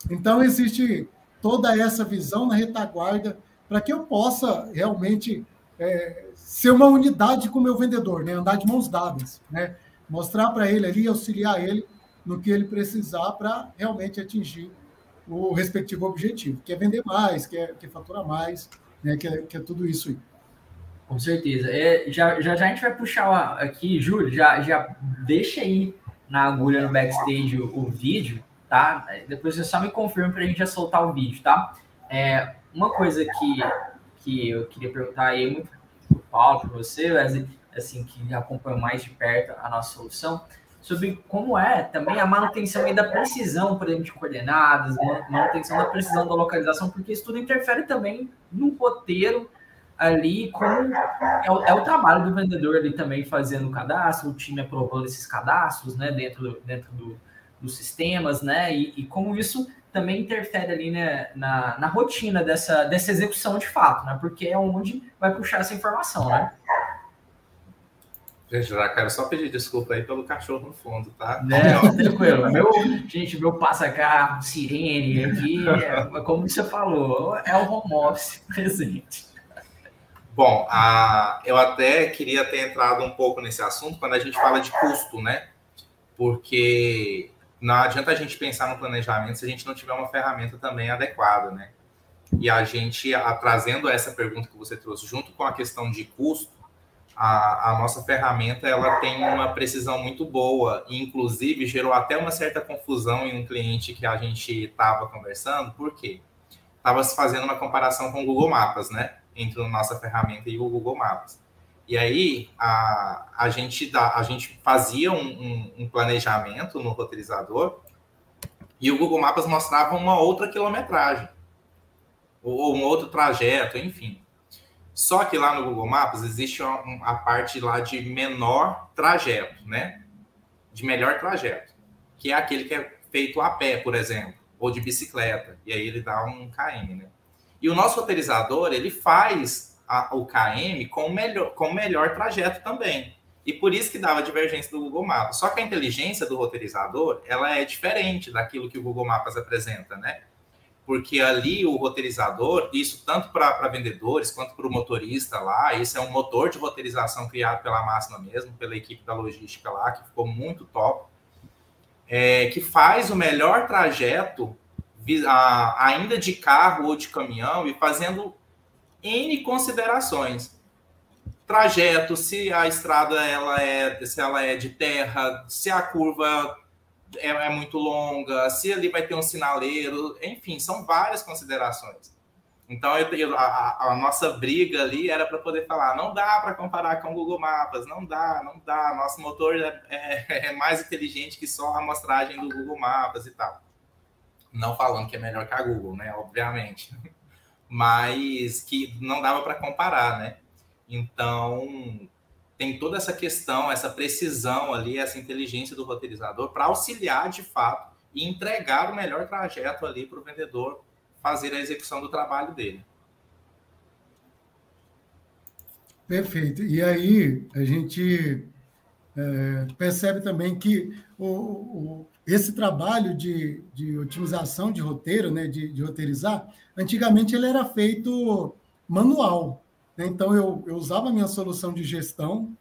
Uhum. Então, existe toda essa visão na retaguarda para que eu possa realmente é, ser uma unidade com o meu vendedor, né? andar de mãos dadas, né? mostrar para ele ali, auxiliar ele no que ele precisar para realmente atingir o respectivo objetivo, que é vender mais, que é, faturar mais, né, que, é, que é tudo isso aí. Com certeza. É, já, já, já a gente vai puxar aqui, Júlio, já, já deixa aí na agulha no backstage o, o vídeo, tá? Depois você só me confirma para a gente já soltar o vídeo, tá? É, uma coisa que, que eu queria perguntar aí muito pro Paulo, para você, assim, que acompanha mais de perto a nossa solução, sobre como é também a manutenção da precisão, por exemplo, de coordenadas, manutenção da precisão da localização, porque isso tudo interfere também no roteiro ali, como é o, é o trabalho do vendedor ali também fazendo o cadastro, o time aprovando esses cadastros, né, dentro, dentro do, dos sistemas, né, e, e, como isso também interfere ali né, na, na rotina dessa, dessa execução de fato, né, porque é onde vai puxar essa informação, né. Gente, já quero só pedir desculpa aí pelo cachorro no fundo, tá? Não, tranquilo. Meu, gente, meu passa-carro, sirene aqui, é, como você falou, é o home office presente. Bom, a, eu até queria ter entrado um pouco nesse assunto quando a gente fala de custo, né? Porque não adianta a gente pensar no planejamento se a gente não tiver uma ferramenta também adequada, né? E a gente, a, trazendo essa pergunta que você trouxe, junto com a questão de custo, a, a, nossa ferramenta ela tem uma precisão muito boa e inclusive gerou até uma certa confusão em um cliente que a gente estava conversando, por quê? Estava se fazendo uma comparação com o Google Maps, né? Entre a nossa ferramenta e o Google Maps. E aí a, a, gente, dá, a gente fazia um, um, um planejamento no roteirizador e o Google Maps mostrava uma outra quilometragem ou um outro trajeto, enfim. Só que lá no Google Maps existe a parte lá de menor trajeto, né? De melhor trajeto, que é aquele que é feito a pé, por exemplo, ou de bicicleta, e aí ele dá um KM, né? E o nosso roteirizador, ele faz a, o KM com o melhor, com o melhor trajeto também. E por isso que dava divergência do Google Maps. Só que a inteligência do roteirizador, ela é diferente daquilo que o Google Maps apresenta, né? porque ali o roteirizador, isso tanto para vendedores quanto para o motorista lá, isso é um motor de roteirização criado pela máxima mesmo, pela equipe da logística lá, que ficou muito top, é, que faz o melhor trajeto ainda de carro ou de caminhão e fazendo N considerações. trajeto, se a estrada ela é, se ela é de terra, se a curva é, é muito longa, se ali vai ter um sinaleiro, enfim, são várias considerações. Então, eu, a, a, nossa briga ali era para poder falar: não dá para comparar com o Google Maps, não dá, não dá. Nosso motor é, é, é, mais inteligente que só a amostragem do Google Maps e tal. Não falando que é melhor que a Google, né? Obviamente. Mas que não dava para comparar, né? Então, tem toda essa questão, essa precisão ali, essa inteligência do roteirizador para auxiliar de fato e entregar o melhor trajeto ali para o vendedor fazer a execução do trabalho dele. Perfeito. E aí a gente é, percebe também que o, o, esse trabalho de, de otimização de roteiro, né, de, de, roteirizar, antigamente ele era feito manual. Né? Então eu, eu usava a minha solução de gestão,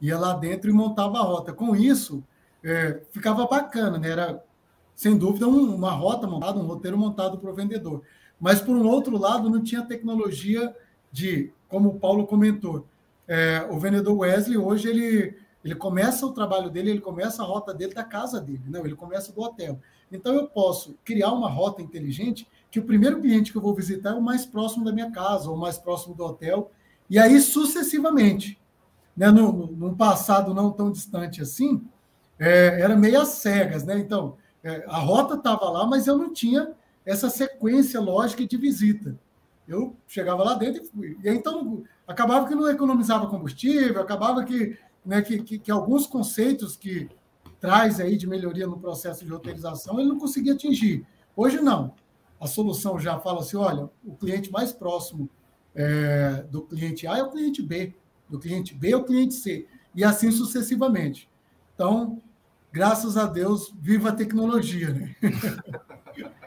ia lá dentro e montava a rota. Com isso, é, ficava bacana, né? era sem dúvida, um, uma rota montada, um roteiro montado para o vendedor. Mas, por um outro lado, não tinha tecnologia de, como o Paulo comentou, é, o vendedor Wesley, hoje, ele, ele começa o trabalho dele, ele começa a rota dele da casa dele, não, ele começa do hotel. Então, eu posso criar uma rota inteligente que o primeiro cliente que eu vou visitar é o mais próximo da minha casa, ou mais próximo do hotel, e aí sucessivamente. Né? No, no, passado não tão distante assim, é, era meio cegas, né? Então, é, a rota estava lá, mas eu não tinha essa sequência lógica de visita. Eu chegava lá dentro e fui. E então, acabava que não economizava combustível, acabava que, né, que, que, que, alguns conceitos que traz aí de melhoria no processo de roteirização, ele não conseguia atingir. Hoje, não. A solução já fala assim, olha, o cliente mais próximo é, do cliente A é o cliente B, do cliente B é o cliente C, e assim sucessivamente. Então, graças a Deus, viva a tecnologia, né? [LAUGHS]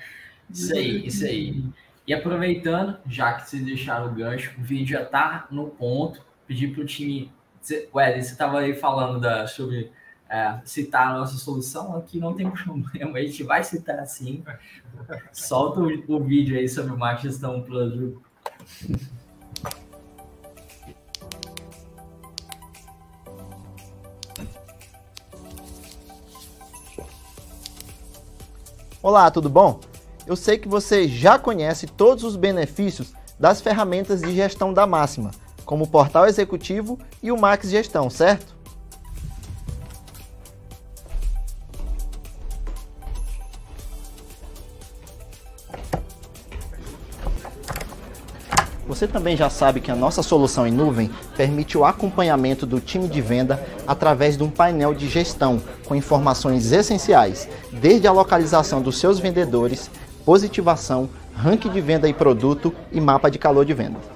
Isso aí, isso aí. E aproveitando, já que vocês deixaram o gancho, o vídeo já tá no ponto. Pedir para o time. Ué, você estava aí falando da, sobre é, citar a nossa solução, aqui não tem problema, [LAUGHS] a gente vai citar assim. Solta o, o vídeo aí sobre o Max Gestão Plus. Olá, tudo bom? Eu sei que você já conhece todos os benefícios das ferramentas de gestão da Máxima, como o Portal Executivo e o Max Gestão, certo? Você também já sabe que a nossa solução em nuvem permite o acompanhamento do time de venda através de um painel de gestão com informações essenciais, desde a localização dos seus vendedores, positivação, ranking de venda e produto e mapa de calor de venda.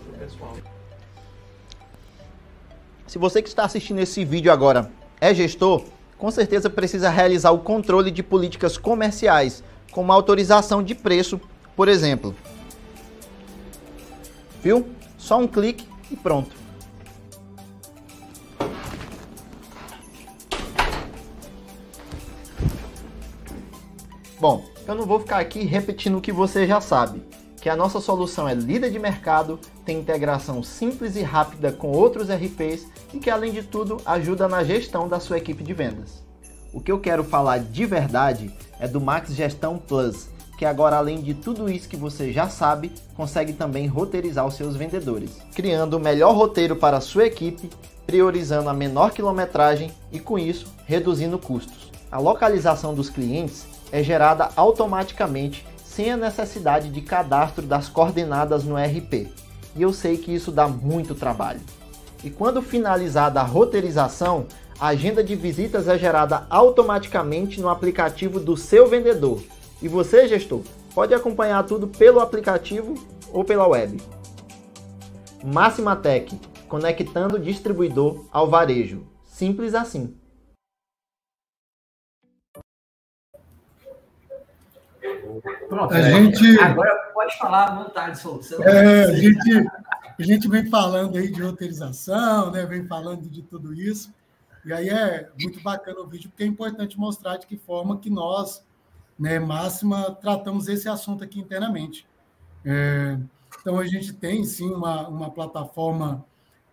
Se você que está assistindo esse vídeo agora é gestor, com certeza precisa realizar o controle de políticas comerciais, como autorização de preço, por exemplo. Viu? Só um clique e pronto. Bom, eu não vou ficar aqui repetindo o que você já sabe, que a nossa solução é líder de mercado, tem integração simples e rápida com outros RPs e que além de tudo ajuda na gestão da sua equipe de vendas. O que eu quero falar de verdade é do Max Gestão Plus, que agora além de tudo isso que você já sabe, consegue também roteirizar os seus vendedores, criando o melhor roteiro para a sua equipe, priorizando a menor quilometragem e com isso reduzindo custos. A localização dos clientes é gerada automaticamente sem a necessidade de cadastro das coordenadas no RP. E eu sei que isso dá muito trabalho. E quando finalizada a roteirização, a agenda de visitas é gerada automaticamente no aplicativo do seu vendedor e você, gestor, pode acompanhar tudo pelo aplicativo ou pela web. Máxima Tech, conectando o distribuidor ao varejo. Simples assim. Pronto, a gente... agora pode falar à vontade, solução. É, a, gente, a gente vem falando aí de roteirização, né? vem falando de tudo isso. E aí é muito bacana o vídeo, porque é importante mostrar de que forma que nós né, máxima, tratamos esse assunto aqui internamente. É, então, a gente tem, sim, uma, uma plataforma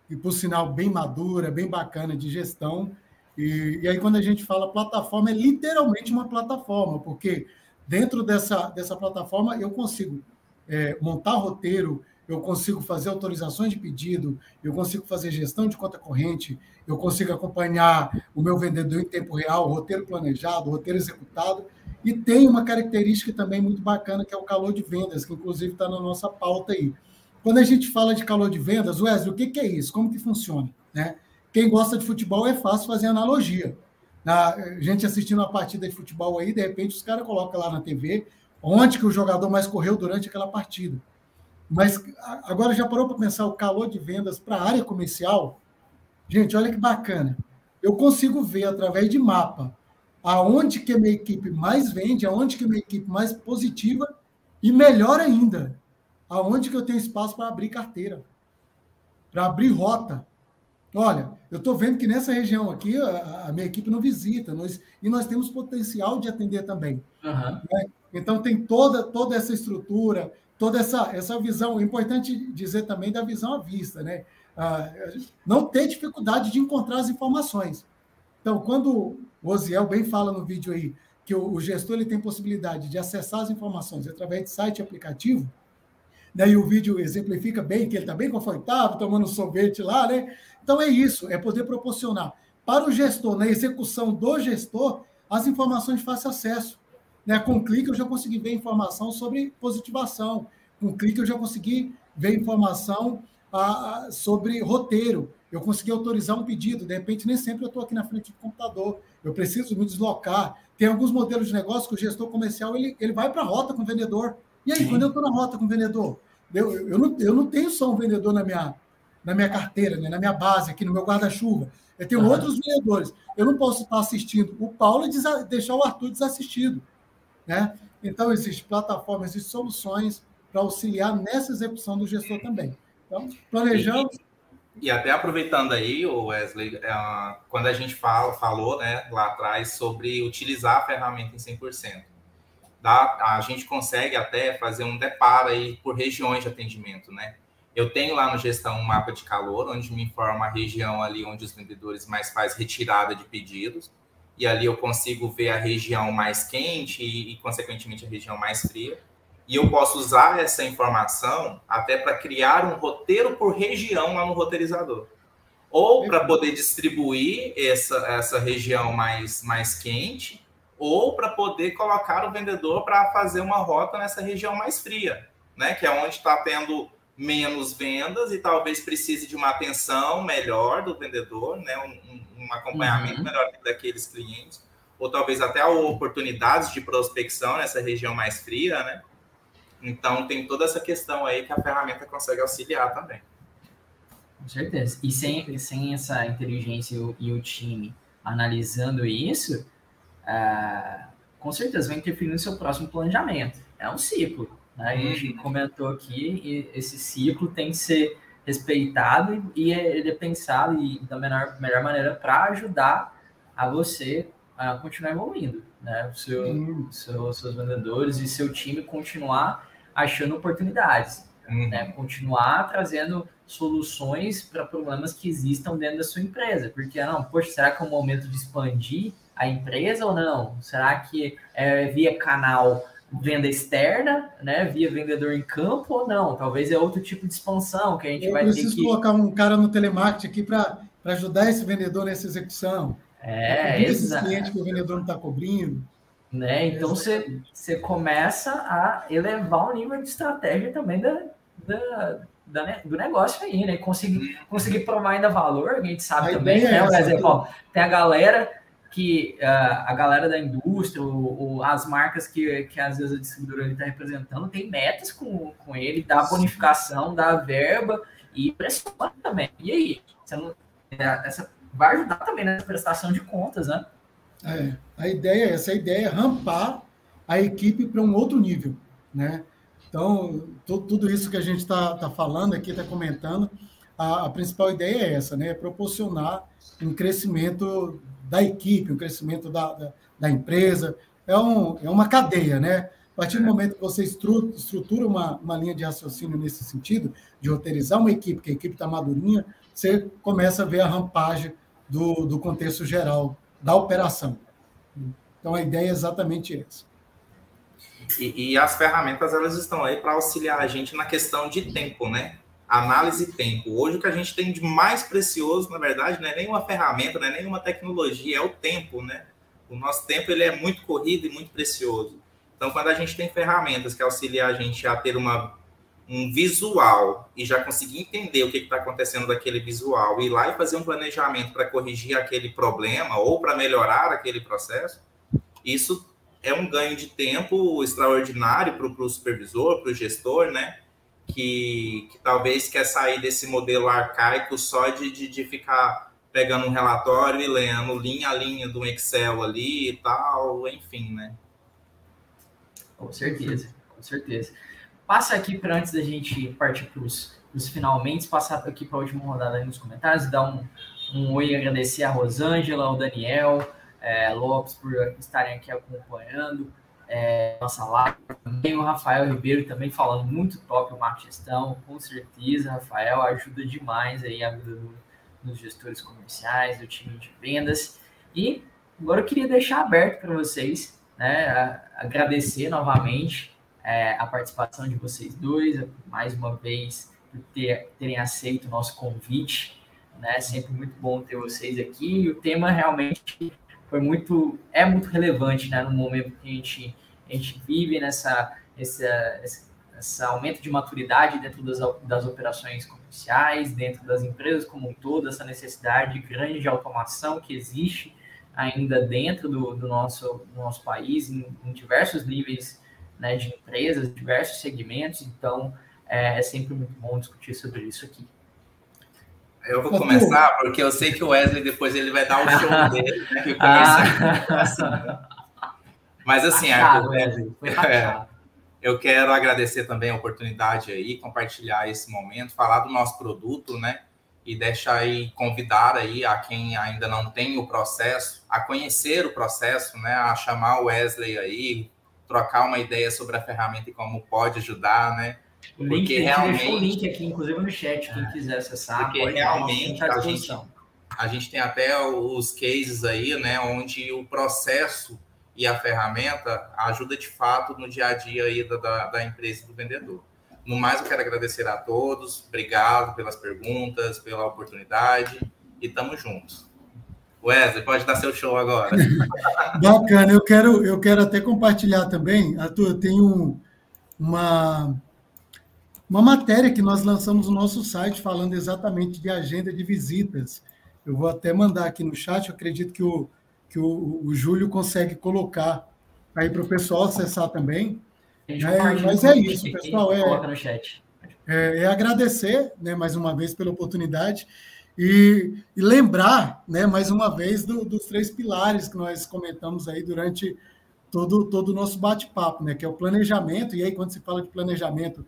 e por sinal bem madura, bem bacana de gestão. E, e aí, quando a gente fala plataforma, é literalmente uma plataforma, porque dentro dessa, dessa plataforma eu consigo é, montar roteiro, eu consigo fazer autorizações de pedido, eu consigo fazer gestão de conta corrente, eu consigo acompanhar o meu vendedor em tempo real, roteiro planejado, roteiro executado, e tem uma característica também muito bacana, que é o calor de vendas, que inclusive está na nossa pauta aí. Quando a gente fala de calor de vendas, Wesley, o que, que é isso? Como que funciona? Né? Quem gosta de futebol é fácil fazer analogia. A gente assistindo uma partida de futebol aí, de repente os caras colocam lá na TV onde que o jogador mais correu durante aquela partida. Mas agora já parou para pensar o calor de vendas para a área comercial? Gente, olha que bacana. Eu consigo ver através de mapa aonde que a minha equipe mais vende, aonde que a minha equipe mais positiva e melhor ainda, aonde que eu tenho espaço para abrir carteira, para abrir rota. Olha, eu estou vendo que nessa região aqui a, a, minha equipe não visita, nós, e nós temos potencial de atender também. Uhum. Né? Então tem toda, toda essa estrutura, toda essa, essa visão. É importante dizer também da visão à vista, né? Ah, não ter dificuldade de encontrar as informações. Então, quando o Osiel bem fala no vídeo aí que o, o gestor ele tem possibilidade de acessar as informações através de site e aplicativo, daí o vídeo exemplifica bem que ele está bem confortável, tomando um sorvete lá, né? Então é isso, é poder proporcionar para o gestor, na execução do gestor, as informações de fácil acesso. Né? Com um clique eu já consegui ver informação sobre positivação. Com um clique eu já consegui ver informação ah, sobre roteiro. Eu consegui autorizar um pedido. De repente, nem sempre eu estou aqui na frente do computador. Eu preciso me deslocar. Tem alguns modelos de negócio que o gestor comercial ele, ele vai para a rota com o vendedor. E aí, Sim. quando eu estou na rota com o vendedor, eu, eu, não, eu não tenho só um vendedor na minha, na minha carteira, né? na minha base, aqui no meu guarda-chuva. Eu tenho uhum. outros vendedores. Eu não posso estar assistindo o Paulo e deixar o Arthur desassistido. Né? Então, existem plataformas e soluções para auxiliar nessa execução do gestor também. Então, planejando. E, e até aproveitando aí, Wesley, é, quando a gente fala, falou né, lá atrás sobre utilizar a ferramenta em 100%, dá, a gente consegue até fazer um deparo aí por regiões de atendimento, né? Eu tenho lá no gestão um mapa de calor, onde me informa a região ali onde os vendedores mais faz retirada de pedidos e ali eu consigo ver a região mais quente e, e consequentemente, a região mais fria. E eu posso usar essa informação até para criar um roteiro por região lá no roteirizador. Ou para poder distribuir essa, essa região mais, mais quente, ou para poder colocar o vendedor para fazer uma rota nessa região mais fria, né? Que é onde está tendo menos vendas e talvez precise de uma atenção melhor do vendedor, né? Um, um acompanhamento uhum. melhor daqueles clientes, ou talvez até oportunidades de prospecção nessa região mais fria, né? Então tem toda essa questão aí que a ferramenta consegue auxiliar também. Com certeza. E sem, sem essa inteligência e o, e o time analisando isso, uh, com certeza vai interferir no seu próximo planejamento. É um ciclo. Né? A gente uhum. comentou aqui, e esse ciclo tem que ser respeitado e, ele é pensado e da melhor, melhor maneira para ajudar a você a continuar evoluindo, né? O seu, seu, seus vendedores e seu time continuar achando oportunidades, uhum. né? Continuar trazendo soluções para problemas que existam dentro da sua empresa, porque não, poxa, será que é o momento de expandir a empresa ou não? Será que é via canal venda externa, né, via vendedor em campo ou não. Talvez é outro tipo de expansão que a gente Eu vai ter que... Eu preciso colocar um cara no telemarketing aqui para ajudar esse vendedor nessa execução. É, exato. cliente que o vendedor não está cobrindo. Né? Então você, você começa a elevar o nível de estratégia também da, da, da do negócio aí, né? Conseguir, conseguir provar ainda valor, a gente sabe também, né? É Por exemplo, ó, tem a galera que uh, a galera da indústria, ou, ou, as marcas que, que às vezes a distribuidora está representando, tem metas com, com ele, dá bonificação, dá verba e pressiona também. E aí? Não, é, essa vai ajudar também nessa prestação de contas, né? É, a ideia é essa, a ideia é rampar a equipe para um outro nível, né? Então, tudo isso que a gente está tá falando aqui, está comentando, a, a, principal ideia é essa, né? É proporcionar um crescimento da equipe, o crescimento da, da, da empresa. É, um, é uma cadeia, né? A partir do é. momento que você estrutura uma, uma linha de raciocínio nesse sentido, de roteirizar uma equipe, que a equipe está madurinha, você começa a ver a rampagem do, do contexto geral da operação. Então, a ideia é exatamente essa. E, e as ferramentas, elas estão aí para auxiliar a gente na questão de tempo, né? Análise tempo. Hoje, o que a gente tem de mais precioso, na verdade, não é nenhuma ferramenta, não é nenhuma tecnologia, é o tempo, né? O nosso tempo ele é muito corrido e muito precioso. Então, quando a gente tem ferramentas que auxiliam a gente a ter uma, um visual e já conseguir entender o que está acontecendo daquele visual, ir lá e fazer um planejamento para corrigir aquele problema ou para melhorar aquele processo, isso é um ganho de tempo extraordinário para o supervisor, para o gestor, né? Que, que, talvez quer sair desse modelo arcaico só de, de, de ficar pegando um relatório e lendo linha a linha do Excel ali e tal, enfim, né? Com certeza, com certeza. Passa aqui para antes da gente partir para os finalmente, passar aqui para a última rodada nos comentários, dar um, um oi e agradecer a Rosângela, ao Daniel, é, Lopes por estarem aqui acompanhando é, nossa live. Também o Rafael Ribeiro também falando muito top o marketing gestão, com certeza, Rafael ajuda demais aí a vida do, dos gestores comerciais, do time de vendas. E agora eu queria deixar aberto para vocês, né, agradecer novamente é, a participação de vocês dois, mais uma vez, por ter, terem aceito o nosso convite. Né? Sempre muito bom ter vocês aqui. E o tema realmente foi muito, é muito relevante né? no momento que a gente, a gente vive nessa, essa, esse aumento de maturidade dentro das, das operações comerciais, dentro das empresas como um todo, essa necessidade grande de automação que existe ainda dentro do, do nosso, do nosso país, em, em diversos níveis né, de empresas, diversos segmentos, então é, é, sempre muito bom discutir sobre isso aqui. Eu vou começar porque eu sei que o Wesley depois ele vai dar o show [LAUGHS] dele, né? Ah. Assim, né? Mas assim, Arthur, Wesley, é, eu quero agradecer também a oportunidade aí, compartilhar esse momento, falar do nosso produto, né? E deixar aí, convidar aí a quem ainda não tem o processo, a conhecer o processo, né? A chamar o Wesley aí, trocar uma ideia sobre a ferramenta e como pode ajudar, né? O link, porque realmente deixou o link aqui, inclusive no chat, quem quiser acessar. Porque realmente a gente, a gente tem até os cases aí, né, onde o processo e a ferramenta ajuda de fato no dia a dia aí da, da empresa e do vendedor. No mais, eu quero agradecer a todos, obrigado pelas perguntas, pela oportunidade e tamo juntos. Wesley, pode dar seu show agora. [LAUGHS] Bacana, eu quero, eu quero até compartilhar também, Arthur, eu tenho uma, uma matéria que nós lançamos no nosso site falando exatamente de agenda de visitas. Eu vou até mandar aqui no chat, eu acredito que o, que o, o Júlio consegue colocar aí para o pessoal acessar também. É, mas é isso, pessoal. É, é, é, agradecer né, mais uma vez pela oportunidade. E, e lembrar, né, mais uma vez, do, dos três pilares que nós comentamos aí durante todo, todo o nosso bate-papo, né, que é o planejamento. E aí, quando se fala de planejamento,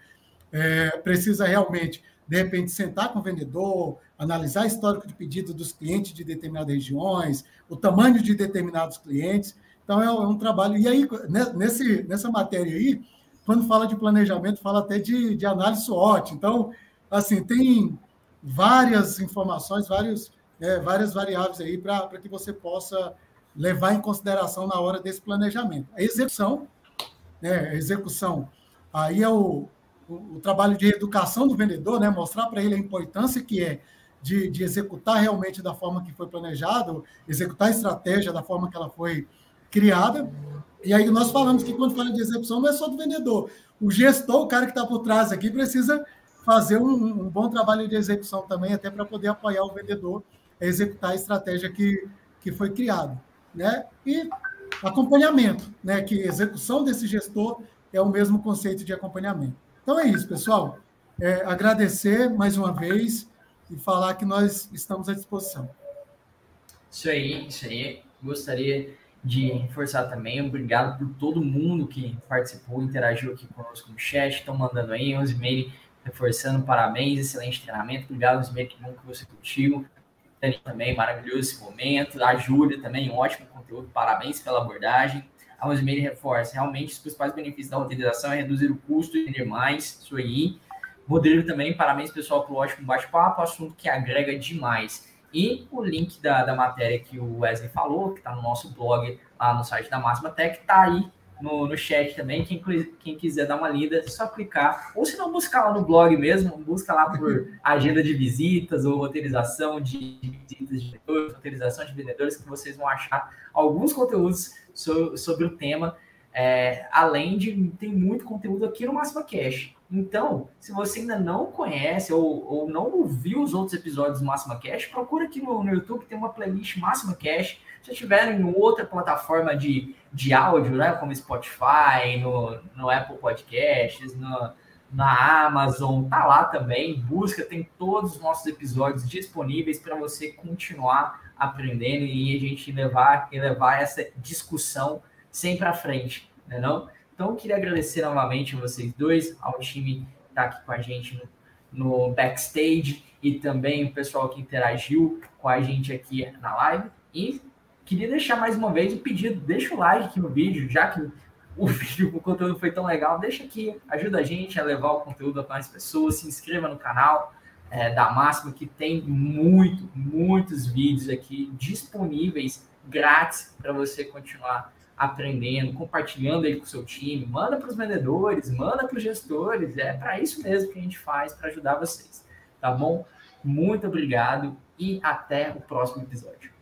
é, precisa realmente, de repente, sentar com o vendedor, analisar histórico de pedido dos clientes de determinadas regiões, o tamanho de determinados clientes. Então, é um, é trabalho. E aí, né, nesse, nessa matéria aí, quando fala de planejamento, fala até de, de análise SWOT. Então, assim, tem várias informações, vários, é, várias variáveis aí para que você possa levar em consideração na hora desse planejamento. A execução, né, a execução, aí é o, o, trabalho de educação do vendedor, né, mostrar para ele a importância que é de, de executar realmente da forma que foi planejado, executar a estratégia da forma que ela foi criada. E aí nós falamos que quando fala de execução não é só do vendedor. O gestor, o cara que está por trás aqui, precisa fazer um, um bom trabalho de execução também, até para poder apoiar o vendedor a executar a estratégia que, que foi criada. Né? E acompanhamento, né? que execução desse gestor é o mesmo conceito de acompanhamento. Então é isso, pessoal. É, agradecer mais uma vez e falar que nós estamos à disposição. Isso aí, isso aí. Gostaria de reforçar também. Obrigado por todo mundo que participou, interagiu aqui conosco no chat, estão mandando aí, 11 e reforçando, parabéns, excelente treinamento, obrigado, Osmir, que bom que você curtiu. Também maravilhoso esse momento. A Júlia também, um ótimo conteúdo, parabéns pela abordagem. A Rosemary reforça, realmente os principais benefícios da roteirização é reduzir o custo e vender mais, isso aí. Rodrigo também, parabéns pessoal pelo ótimo bate-papo, assunto que agrega demais. E o link da, da matéria que o Wesley falou, que está no nosso blog, lá no site da Máxima Tech, está aí no, no chat também. Quem, quem quiser dar uma lida, é só clicar. Ou se não, buscar lá no blog mesmo, busca lá por [LAUGHS] agenda de visitas ou roteirização de visitas de vendedores, roteirização de vendedores, que vocês vão achar alguns conteúdos so, sobre o tema. É, além de tem muito conteúdo aqui no Máxima Cash. Então, se você ainda não conhece ou, ou não ouviu os outros episódios do Máxima Cash, procura aqui no, no YouTube, tem uma playlist Máxima Cash. Se tiver em outra plataforma de, de áudio, né, como Spotify, no, no Apple Podcasts, no, na Amazon, tá lá também. Busca, tem todos os nossos episódios disponíveis para você continuar aprendendo e a gente levar, levar essa discussão sempre à frente, né não? Então, queria agradecer novamente a vocês dois, ao time que está aqui com a gente no, no backstage e também o pessoal que interagiu com a gente aqui na live. E queria deixar mais uma vez o pedido, deixa o like aqui no vídeo, já que o [LAUGHS] vídeo, o conteúdo foi tão legal, deixa aqui, ajuda a gente a levar o conteúdo para mais pessoas, se inscreva no canal é, da Máxima, que tem muito, muitos vídeos aqui disponíveis grátis para você continuar aprendendo, compartilhando aí com o seu time, manda para os vendedores, manda para os gestores, é para isso mesmo que a gente faz para ajudar vocês, tá bom? Muito obrigado e até o próximo episódio.